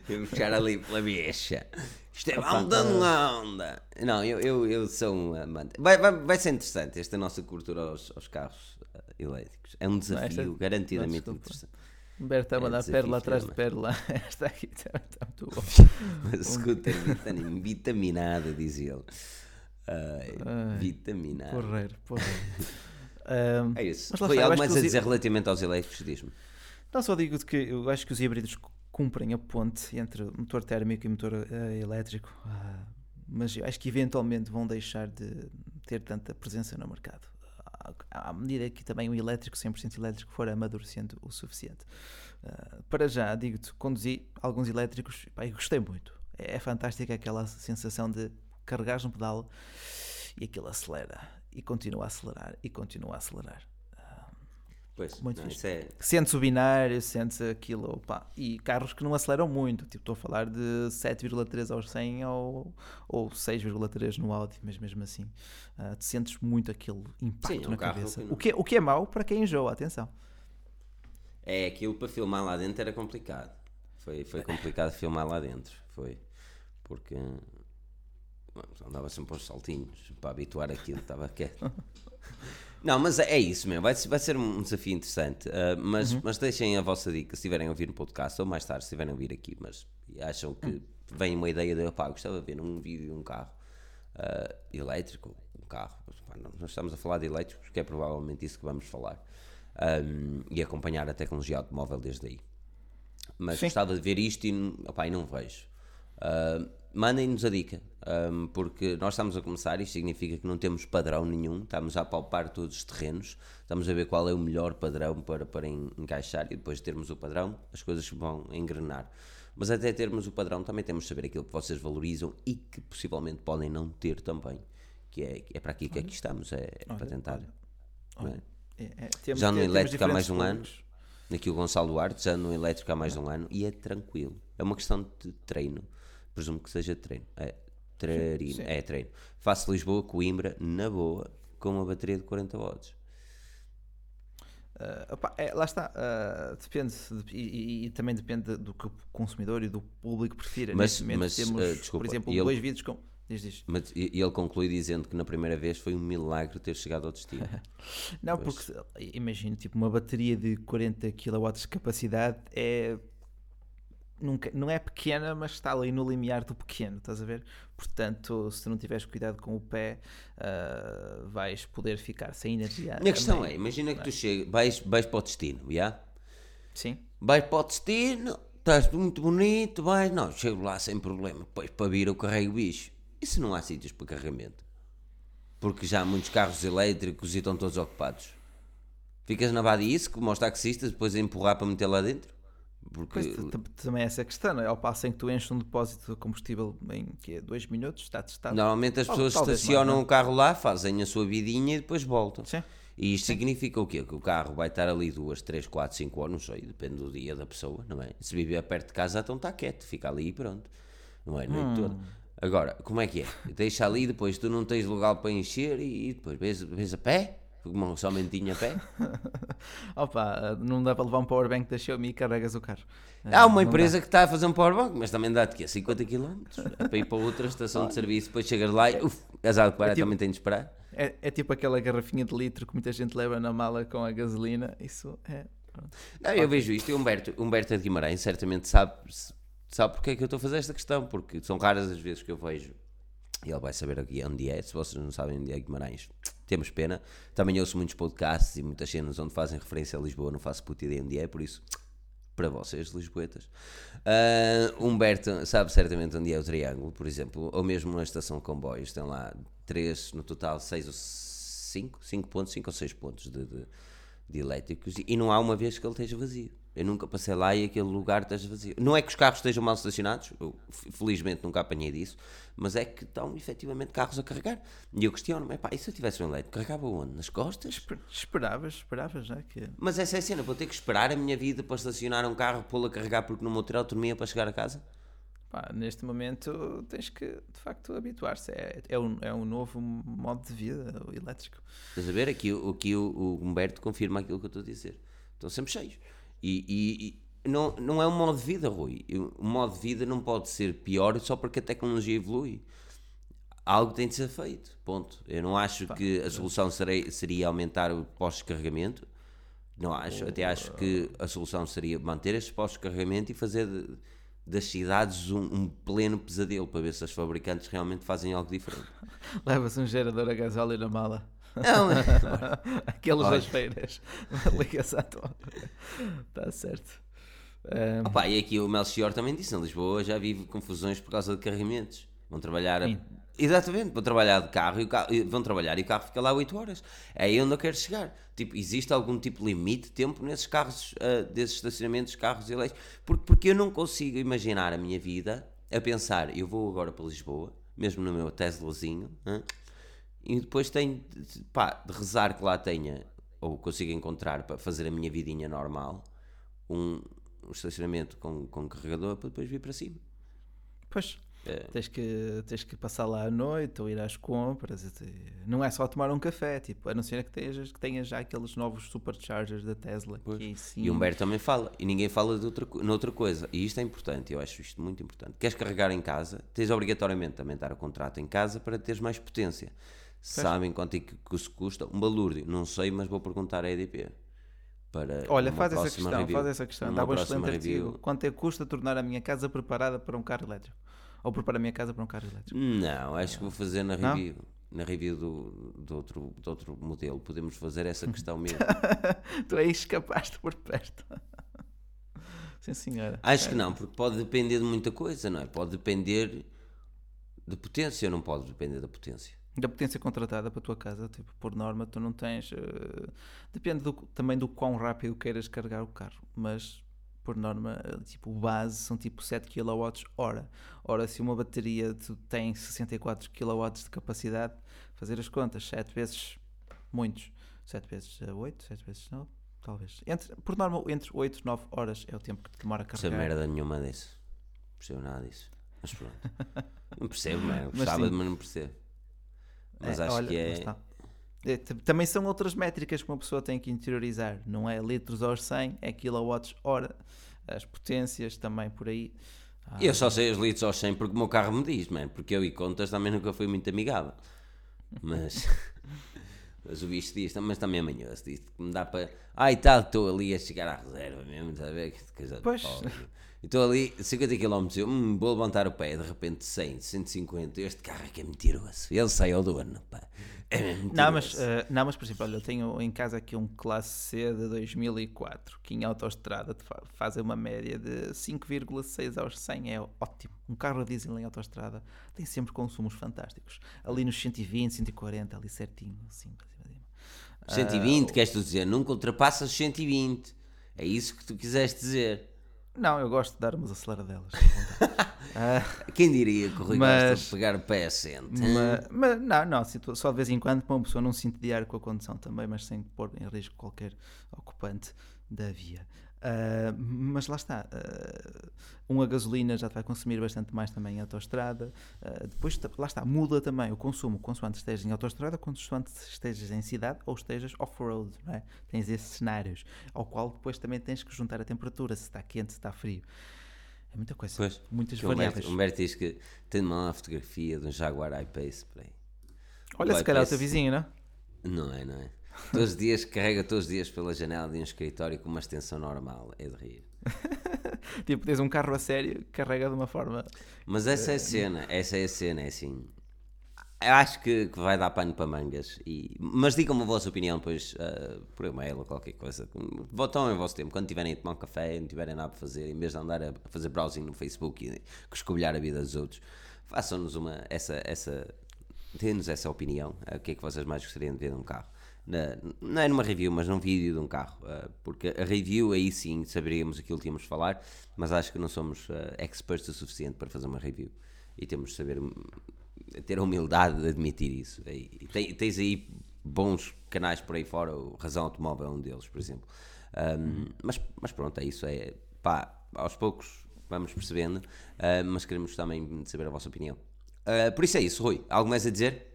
Eu puxar ali pela bicha. Isto é Opa, onda na onda. Não, eu, eu, eu sou um amante. Vai, vai, vai ser interessante esta nossa cultura aos, aos carros eh, elétricos. É um desafio esta- garantidamente não, interessante. Humberto a É mandar desafio pérola atrás de pérola. Esta aqui está, está muito bom. Uma scooter vitamin- vitaminada, diz ele. Ai, Ai, vitaminada. Porreiro, porreiro. Ahm, É isso. Mas Foi eu algo mais a os- dizer relativamente aos elétricos, diz-me. Não só digo que eu acho que os híbridos cu- cumprem a ponte entre motor térmico e motor eh, elétrico, ah, mas eu acho que eventualmente vão deixar de ter tanta presença no mercado. À- medida que também o elétrico, 100% elétrico, for amadurecendo o suficiente. Ah, para já, digo-te, conduzi alguns elétricos pá, e gostei muito. É, é fantástica aquela sensação de carregares no pedal e aquilo acelera e continua a acelerar e continua a acelerar. Pois, Muito não, fixe. é. Sente-se o binário, sente-se aquilo. E carros que não aceleram muito, tipo, estou a falar de 7,3 aos 100 ou, ou 6,3 no Audi, mas mesmo assim, ah, te sentes muito aquele impacto Sim, é um na carro cabeça. O que, é, o que é mau para quem enjoa, atenção. É, aquilo para filmar lá dentro era complicado. Foi, foi complicado filmar lá dentro. Foi. Porque andava sempre aos saltinhos para habituar aquilo, estava quieto. Não, mas é isso mesmo, vai, ser- vai ser um desafio interessante. ah, mas, mas deixem a vossa dica se estiverem a ouvir no podcast ou mais tarde, se estiverem a ouvir aqui, mas acham que vem uma ideia de opá, gostava de ver um vídeo de um carro ah, elétrico, um carro, pá, não- nós estamos a falar de elétricos, porque é provavelmente isso que vamos falar. Ahm, e acompanhar a tecnologia automóvel desde aí. Mas Sim. gostava de ver isto e, opá, e não vejo. Ah, Mandem-nos a dica, ahm, porque nós estamos a começar, isto significa que não temos padrão nenhum, estamos a palpar todos os terrenos, estamos a ver qual é o melhor padrão para, para en- encaixar e depois de termos o padrão, as coisas vão engrenar. Mas até termos o padrão, também temos de saber aquilo que vocês valorizam e que possivelmente podem não ter também, que é, é para aqui que aqui estamos, é, é para tentar. é? É, é, temos- Já no elétrico há mais um ano. Aqui o Gonçalo Duarte, já no elétrico há mais um ano, e é tranquilo. É uma questão de treino. Presumo que seja treino. É, treino. Sim. é treino. Faço Lisboa, Coimbra, na boa, com uma bateria de 40 watts. Ah, opá, é, lá está, ah, depende, de- e, e- também depende do que o consumidor e do público prefira. Mas- mas, temos, ah, desculpa, por exemplo, ele- dois vídeos com. Diz, diz. Mas, ele conclui dizendo que na primeira vez foi um milagre ter chegado ao destino. Não, Pois. porque imagino, tipo, uma bateria de 40 kW de capacidade é. Nunca, não é pequena, mas está ali no limiar do pequeno, estás a ver? Portanto, se não tiveres cuidado com o pé, ah, vais poder ficar sem energia. A minha questão é: imagina que tu chegas, vais, vais para o destino, já? Sim, Vais para o destino, estás muito bonito, vais, não, chego lá sem problema, depois para vir eu carrego o bicho. E se não há sítios para carregamento? Porque já há muitos carros elétricos e estão todos ocupados. Ficas na isso como aos taxistas, depois a empurrar para meter lá dentro? Porque também é essa questão, não é? Ao passo em que tu enches um depósito de combustível em que 2 minutos, está testado. normalmente as pessoas talvez estacionam mais, o carro lá, fazem a sua vidinha e depois voltam. Sim. E isto significa o quê? Que o carro vai estar ali duas, três, quatro, cinco horas, não sei, depende do dia da pessoa, não é? Se viver perto de casa, então está quieto, fica ali e pronto. Não é? Noite toda. Agora, como é que é? Deixa ali, depois tu não tens lugar para encher e, e depois vês, vês a pé, como somente a pé. Opa, não dá para levar um powerbank da Xiaomi e carregas o carro. Há uma Não dá. empresa que está a fazer um powerbank, mas também dá-te quê? 50 km? É para ir para outra estação de serviço, depois chegas lá e, uf, és algo que tipo- também tens de esperar. É, é tipo aquela garrafinha de litro que muita gente leva na mala com a gasolina. Isso é. Não, eu vejo isto e Humberto, Humberto de Guimarães certamente sabe, sabe porque é que eu estou a fazer esta questão, porque são raras as vezes que eu vejo e ele vai saber aqui onde é. Se vocês não sabem onde é Guimarães, temos pena. Também ouço muitos podcasts e muitas cenas onde fazem referência a Lisboa, não faço puta ideia onde é, por isso, para vocês, Lisboetas. Ah, Humberto sabe certamente onde é o Triângulo, por exemplo, ou mesmo na estação comboios, tem lá três, no total, seis ou cinco, cinco pontos, cinco ou seis pontos de, de, de elétricos e não há uma vez que ele esteja vazio. Eu nunca passei lá e aquele lugar esteja vazio. Não é que os carros estejam mal estacionados, eu, felizmente nunca apanhei disso, mas é que estão efetivamente carros a carregar. E eu questiono-me, e se eu tivesse um elétrico, carregava onde? Nas costas? Esperavas, esperavas, não é? Que... Mas essa é a cena, vou ter que esperar a minha vida para estacionar um carro, pô-lo a carregar porque não vou ter autonomia para chegar a casa? Pá, neste momento tens que de facto habituar-se. É, é, um, é um novo modo de vida o elétrico. Estás a ver? Aqui, aqui o, o Humberto confirma aquilo que eu estou a dizer. Estão sempre cheios. E, e, e, não, não é um modo de vida, Rui. O modo de vida não pode ser pior só porque a tecnologia evolui. Algo tem de ser feito. Ponto. Eu não acho Pá, que a solução seria, seria aumentar o pós-carregamento. Não acho. Até acho que a solução seria manter estes pós-carregamento e fazer. De, das cidades um, um, pleno pesadelo para ver se os fabricantes realmente fazem algo diferente. Leva-se um gerador a gasóleo na mala. Não, Aqueles das feiras. Liga-se à tua. Está certo. Um... Opa, e aqui o Melchior também disse: na Lisboa já vive confusões por causa de carregamentos. Vão trabalhar. A... Exatamente, vão trabalhar de carro e, carro, vão trabalhar e o carro fica lá 8 horas. É aí onde eu quero chegar. Tipo, existe algum tipo de limite de tempo nesses carros, uh, desses estacionamentos, carros elétricos? Porque, porque eu não consigo imaginar a minha vida a pensar, eu vou agora para Lisboa, mesmo no meu Teslazinho, hein? e depois tenho pá, de rezar que lá tenha, ou consiga encontrar para fazer a minha vidinha normal, um, um estacionamento com, com carregador para depois vir para cima. Pois, é. Tens, que, tens que passar lá à noite ou ir às compras. Não é só tomar um café, tipo, a não ser que tenhas, que tenhas já aqueles novos superchargers da Tesla. Que, sim... E o Humberto também fala, e ninguém fala de outra, noutra coisa. E isto é importante, eu acho isto muito importante. Queres carregar em casa, tens obrigatoriamente também dar o contrato em casa para teres mais potência. Sabem quanto é que isso custa? Um balúrdio, não sei, mas vou perguntar à EDP. Para Olha, faz essa questão, review, faz essa questão. Dá um excelente artigo. Quanto é que custa tornar a minha casa preparada para um carro elétrico? Ou preparar a minha casa para um carro elétrico? Não, acho que vou fazer na review. Não? Na review do, do, outro, do outro modelo. Podemos fazer essa questão mesmo. tu aí escapaste por perto. Sim, senhora. Acho é. que não, porque pode depender de muita coisa, não é? Pode depender de potência, não pode depender da potência da potência contratada para a tua casa, tipo, por norma tu não tens, uh, depende do, também do quão rápido queiras carregar o carro, mas por norma, tipo, base são tipo 7 kWh. Ora, se uma bateria tem 64 kW de capacidade, fazer as contas, 7 vezes muitos, 7 vezes 8, 7 vezes 9, talvez. Entre, por norma, entre 8 e 9 horas é o tempo que demora a carregar. Não merda nenhuma disso. Não percebo nada disso. Mas pronto. não percebo, não é? Gostava, mas, mas não percebo. Mas é, acho olha, que é... É, também são outras métricas que uma pessoa tem que interiorizar, não é litros aos 100, é kilowatts hora, as potências também por aí. Ah, eu só sei os litros aos 100 porque o meu carro me diz, man, porque eu e contas também nunca fui muito amigável. Mas, mas o bicho diz, mas também amanhã diz que me dá para. Ai tal, estou ali a chegar à reserva mesmo, estás a ver? Que coisa pois. Estou ali 50 km, eu hum, vou levantar o pé, de repente 100, 150, este carro é que é mentiroso. Ele saiu do ano, pá. É não, mas, uh, não, mas por exemplo, olha, eu tenho em casa aqui um classe C de 2004 que em autoestrada faz uma média de 5,6 aos 100, é ótimo. Um carro a diesel em autoestrada tem sempre consumos fantásticos. Ali nos 120, 140, ali certinho, assim, para cima. 120, uh, queres tu dizer? Nunca ultrapassas 120. É isso que tu quiseste dizer. Não, eu gosto de dar umas aceleradelas. uh, Quem diria que o Rui mas, gosta de pegar o pé assente? Mas, mas, não, não, só de vez em quando para uma pessoa não se entediar com a condução também, mas sem pôr em risco qualquer ocupante da via. Uh, mas lá está, uh, um a gasolina já te vai consumir bastante mais também em autoestrada. Uh, depois, lá está, muda também o consumo, consoante estejas em autoestrada, consoante estejas em cidade ou estejas off-road, não é? Tens esses cenários, ao qual depois também tens que juntar a temperatura, se está quente, se está frio. É muita coisa, pois, muitas variáveis. O Humberto diz que tem uma fotografia de um Jaguar I-Pace. Olha, o se calhar o teu vizinho, não? Não é, não é? Todos os dias, carrega todos os dias pela janela de um escritório com uma extensão normal. É de rir. tipo, tens um carro a sério que carrega de uma forma. Mas essa é a eh, cena, essa é a cena, é assim. Eu acho que, que vai dar pano para mangas. E, mas digam-me a vossa opinião depois uh, por e-mail ou qualquer coisa. Votam em vosso tempo. Quando tiverem a tomar um café, não tiverem nada para fazer, em vez de andar a fazer browsing no Facebook e escobilhar a vida dos outros, façam-nos uma. Essa, essa, Dê-nos essa opinião. O que é que vocês mais gostariam de ver num carro? Na- não é numa review, mas num vídeo de um carro. uh, porque a review aí sim saberíamos aquilo que tínhamos de falar, mas acho que não somos uh, experts o suficiente para fazer uma review. E temos de saber hum, ter a humildade de admitir isso. E, e tem- tens aí bons canais por aí fora, o Razão Automóvel é um deles, por exemplo. Um, mas, mas pronto, é isso. É, pá, aos poucos vamos percebendo, uh, mas queremos também saber a vossa opinião. Por isso é isso, Rui. Algo mais a dizer?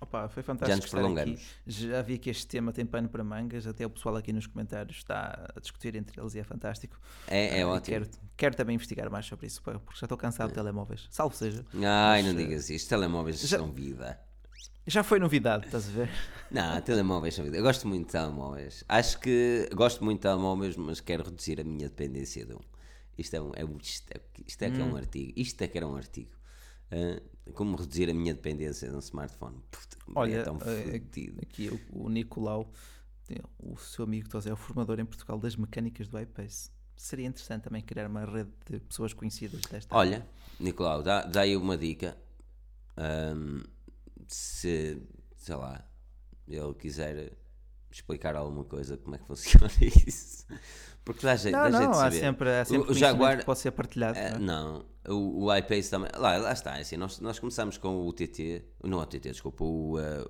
Opa, foi fantástico. Já nos aqui. Já vi que este tema tem pano para mangas, até o pessoal aqui nos comentários está a discutir entre eles e é fantástico. É, é e ótimo. Quero, quero também investigar mais sobre isso, porque já estou cansado de telemóveis. Salvo seja. Ai, Mas, não uh, digas isto. Telemóveis já- são vida. Já foi novidade, estás a ver? Não, telemóveis são vida. Eu gosto muito de telemóveis. Acho que gosto muito de telemóveis, mas quero reduzir a minha dependência de um. Isto é, um, é, um- isto é, isto é que é Hum. um artigo. Isto é que era um artigo. Como reduzir a minha dependência de um smartphone? Puta, que Olha, é tão eh, aqui o, o Nicolau, o seu amigo Tosé, é o formador em Portugal das mecânicas do iPace. Seria interessante também criar uma rede de pessoas conhecidas desta Olha, Nicolau, dá, dá aí uma dica. Ahm, se, sei lá, ele quiser explicar alguma coisa, como é que funciona isso? Porque dá jeito, Não, dá não, há sempre, há sempre o Jaguar, que pode ser partilhado. eh, não é? o, o iPace também. Lá, lá está, é assim, nós, nós começamos com o TT, não o TT, desculpa, o, eh,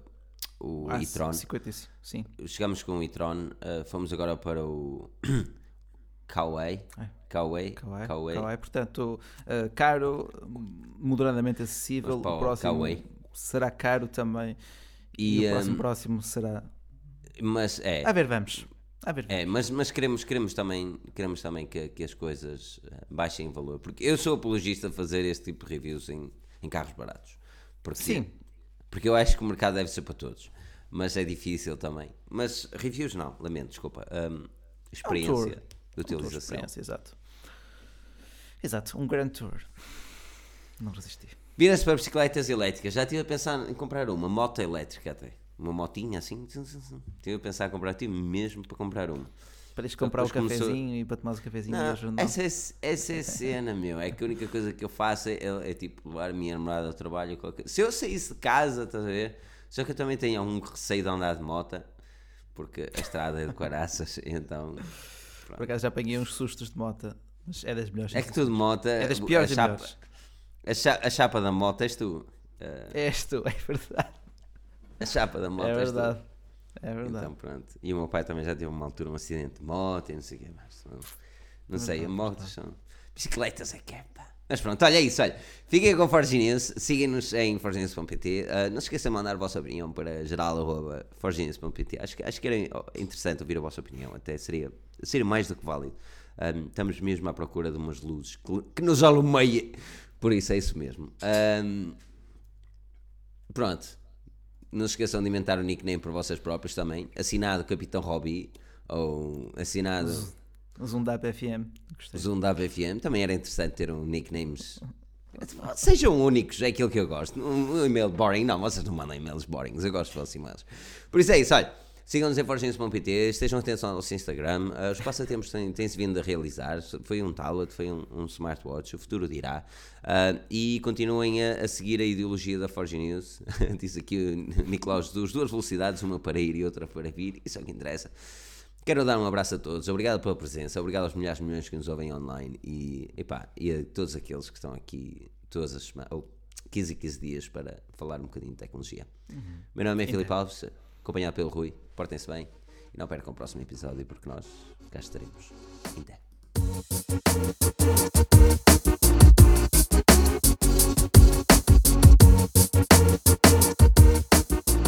o Ah, e-tron. 55, sim. Chegamos com o e-tron, eh, fomos agora para o Kawaii. É. Kawaii. Kawaii, Kawaii. Kawaii, portanto, uh, caro, moderadamente acessível. O o próximo Kawaii. será caro também. E, E, o próximo, ehm, próximo será. Mas é, A ver, vamos. A ver, É, mas, mas queremos, queremos também, queremos também que, que as coisas eh, baixem em valor. Porque eu sou apologista de fazer este tipo de reviews em, em carros baratos. Porque, Sim. Porque eu acho que o mercado deve ser para todos. Mas é difícil também. Mas reviews não, lamento, desculpa. Hum, experiência tour. de Um tour de utilização. experiência, exato. Exato, um Grand Tour. Não resisti. Vira-se para bicicletas elétricas. Já estive a pensar em comprar uma moto elétrica até. Uma motinha assim. Estive a pensar em comprar, tive mesmo para comprar uma. Para comprar o depois começou- cafezinho e para tomar o cafezinho Não, hoje, não. essa, é, essa é a cena, meu. É que a única coisa que eu faço é, é, tipo levar a minha namorada ao trabalho. Qualquer... Se eu saísse de casa, estás a ver? Só que eu também tenho algum receio de andar de moto, porque a estrada é de caraças, então. Por acaso já apanhei uns sustos de moto, mas é das melhores. É que tu de moto. É das piores a chapa, a, cha- a chapa da moto és tu. Ah, És tu, é verdade. A chapa da moto É verdade. É verdade. Então pronto. E o meu pai também já teve uma altura um acidente de moto e não sei o que mais. Não, não sei, motos são. Bicicletas é que é, pá. Mas pronto, olha isso, olha. Fiquem com o Forginense, sigam-nos em forginense.pt. Ah, não se esqueçam de mandar a vossa opinião para geral.forginense.pt. Acho, que- acho que era interessante ouvir a vossa opinião, até seria, seria mais do que válido. Ah, estamos mesmo à procura de umas luzes que, que nos alumeiem. Por isso é isso mesmo. Ah, pronto. Não se esqueçam de inventar o nickname por vocês próprios também. Assinado Capitão Hobby ou assinado da FM. Gostei. Da ABFM. Também era interessante ter um nicknames. Sejam únicos, é aquilo que eu gosto. Um, um e-mail boring, não, vocês não mandam e-mails boring, eu gosto de vossos e-mails. Por isso é isso, olha. Sigam-nos em forginhos.pt, estejam atentos ao nosso Instagram. Ah, os passatempos têm- têm-se vindo a realizar. Foi um tablet, foi um, um smartwatch, o futuro dirá. Ah, e continuem a, a seguir a ideologia da Forge News. Diz aqui o Nicolau dos duas velocidades, uma para ir e outra para vir. Isso é o que interessa. Quero dar um abraço a todos, obrigado pela presença, obrigado aos milhares de milhões que nos ouvem online e, epá, e a todos aqueles que estão aqui todas as semanas, ou 15 e 15 dias para falar um bocadinho de tecnologia. Meu nome é Filipe Alves, acompanhado pelo Rui. Portem-se bem e não percam o próximo episódio porque nós cá estaremos. Até. Thank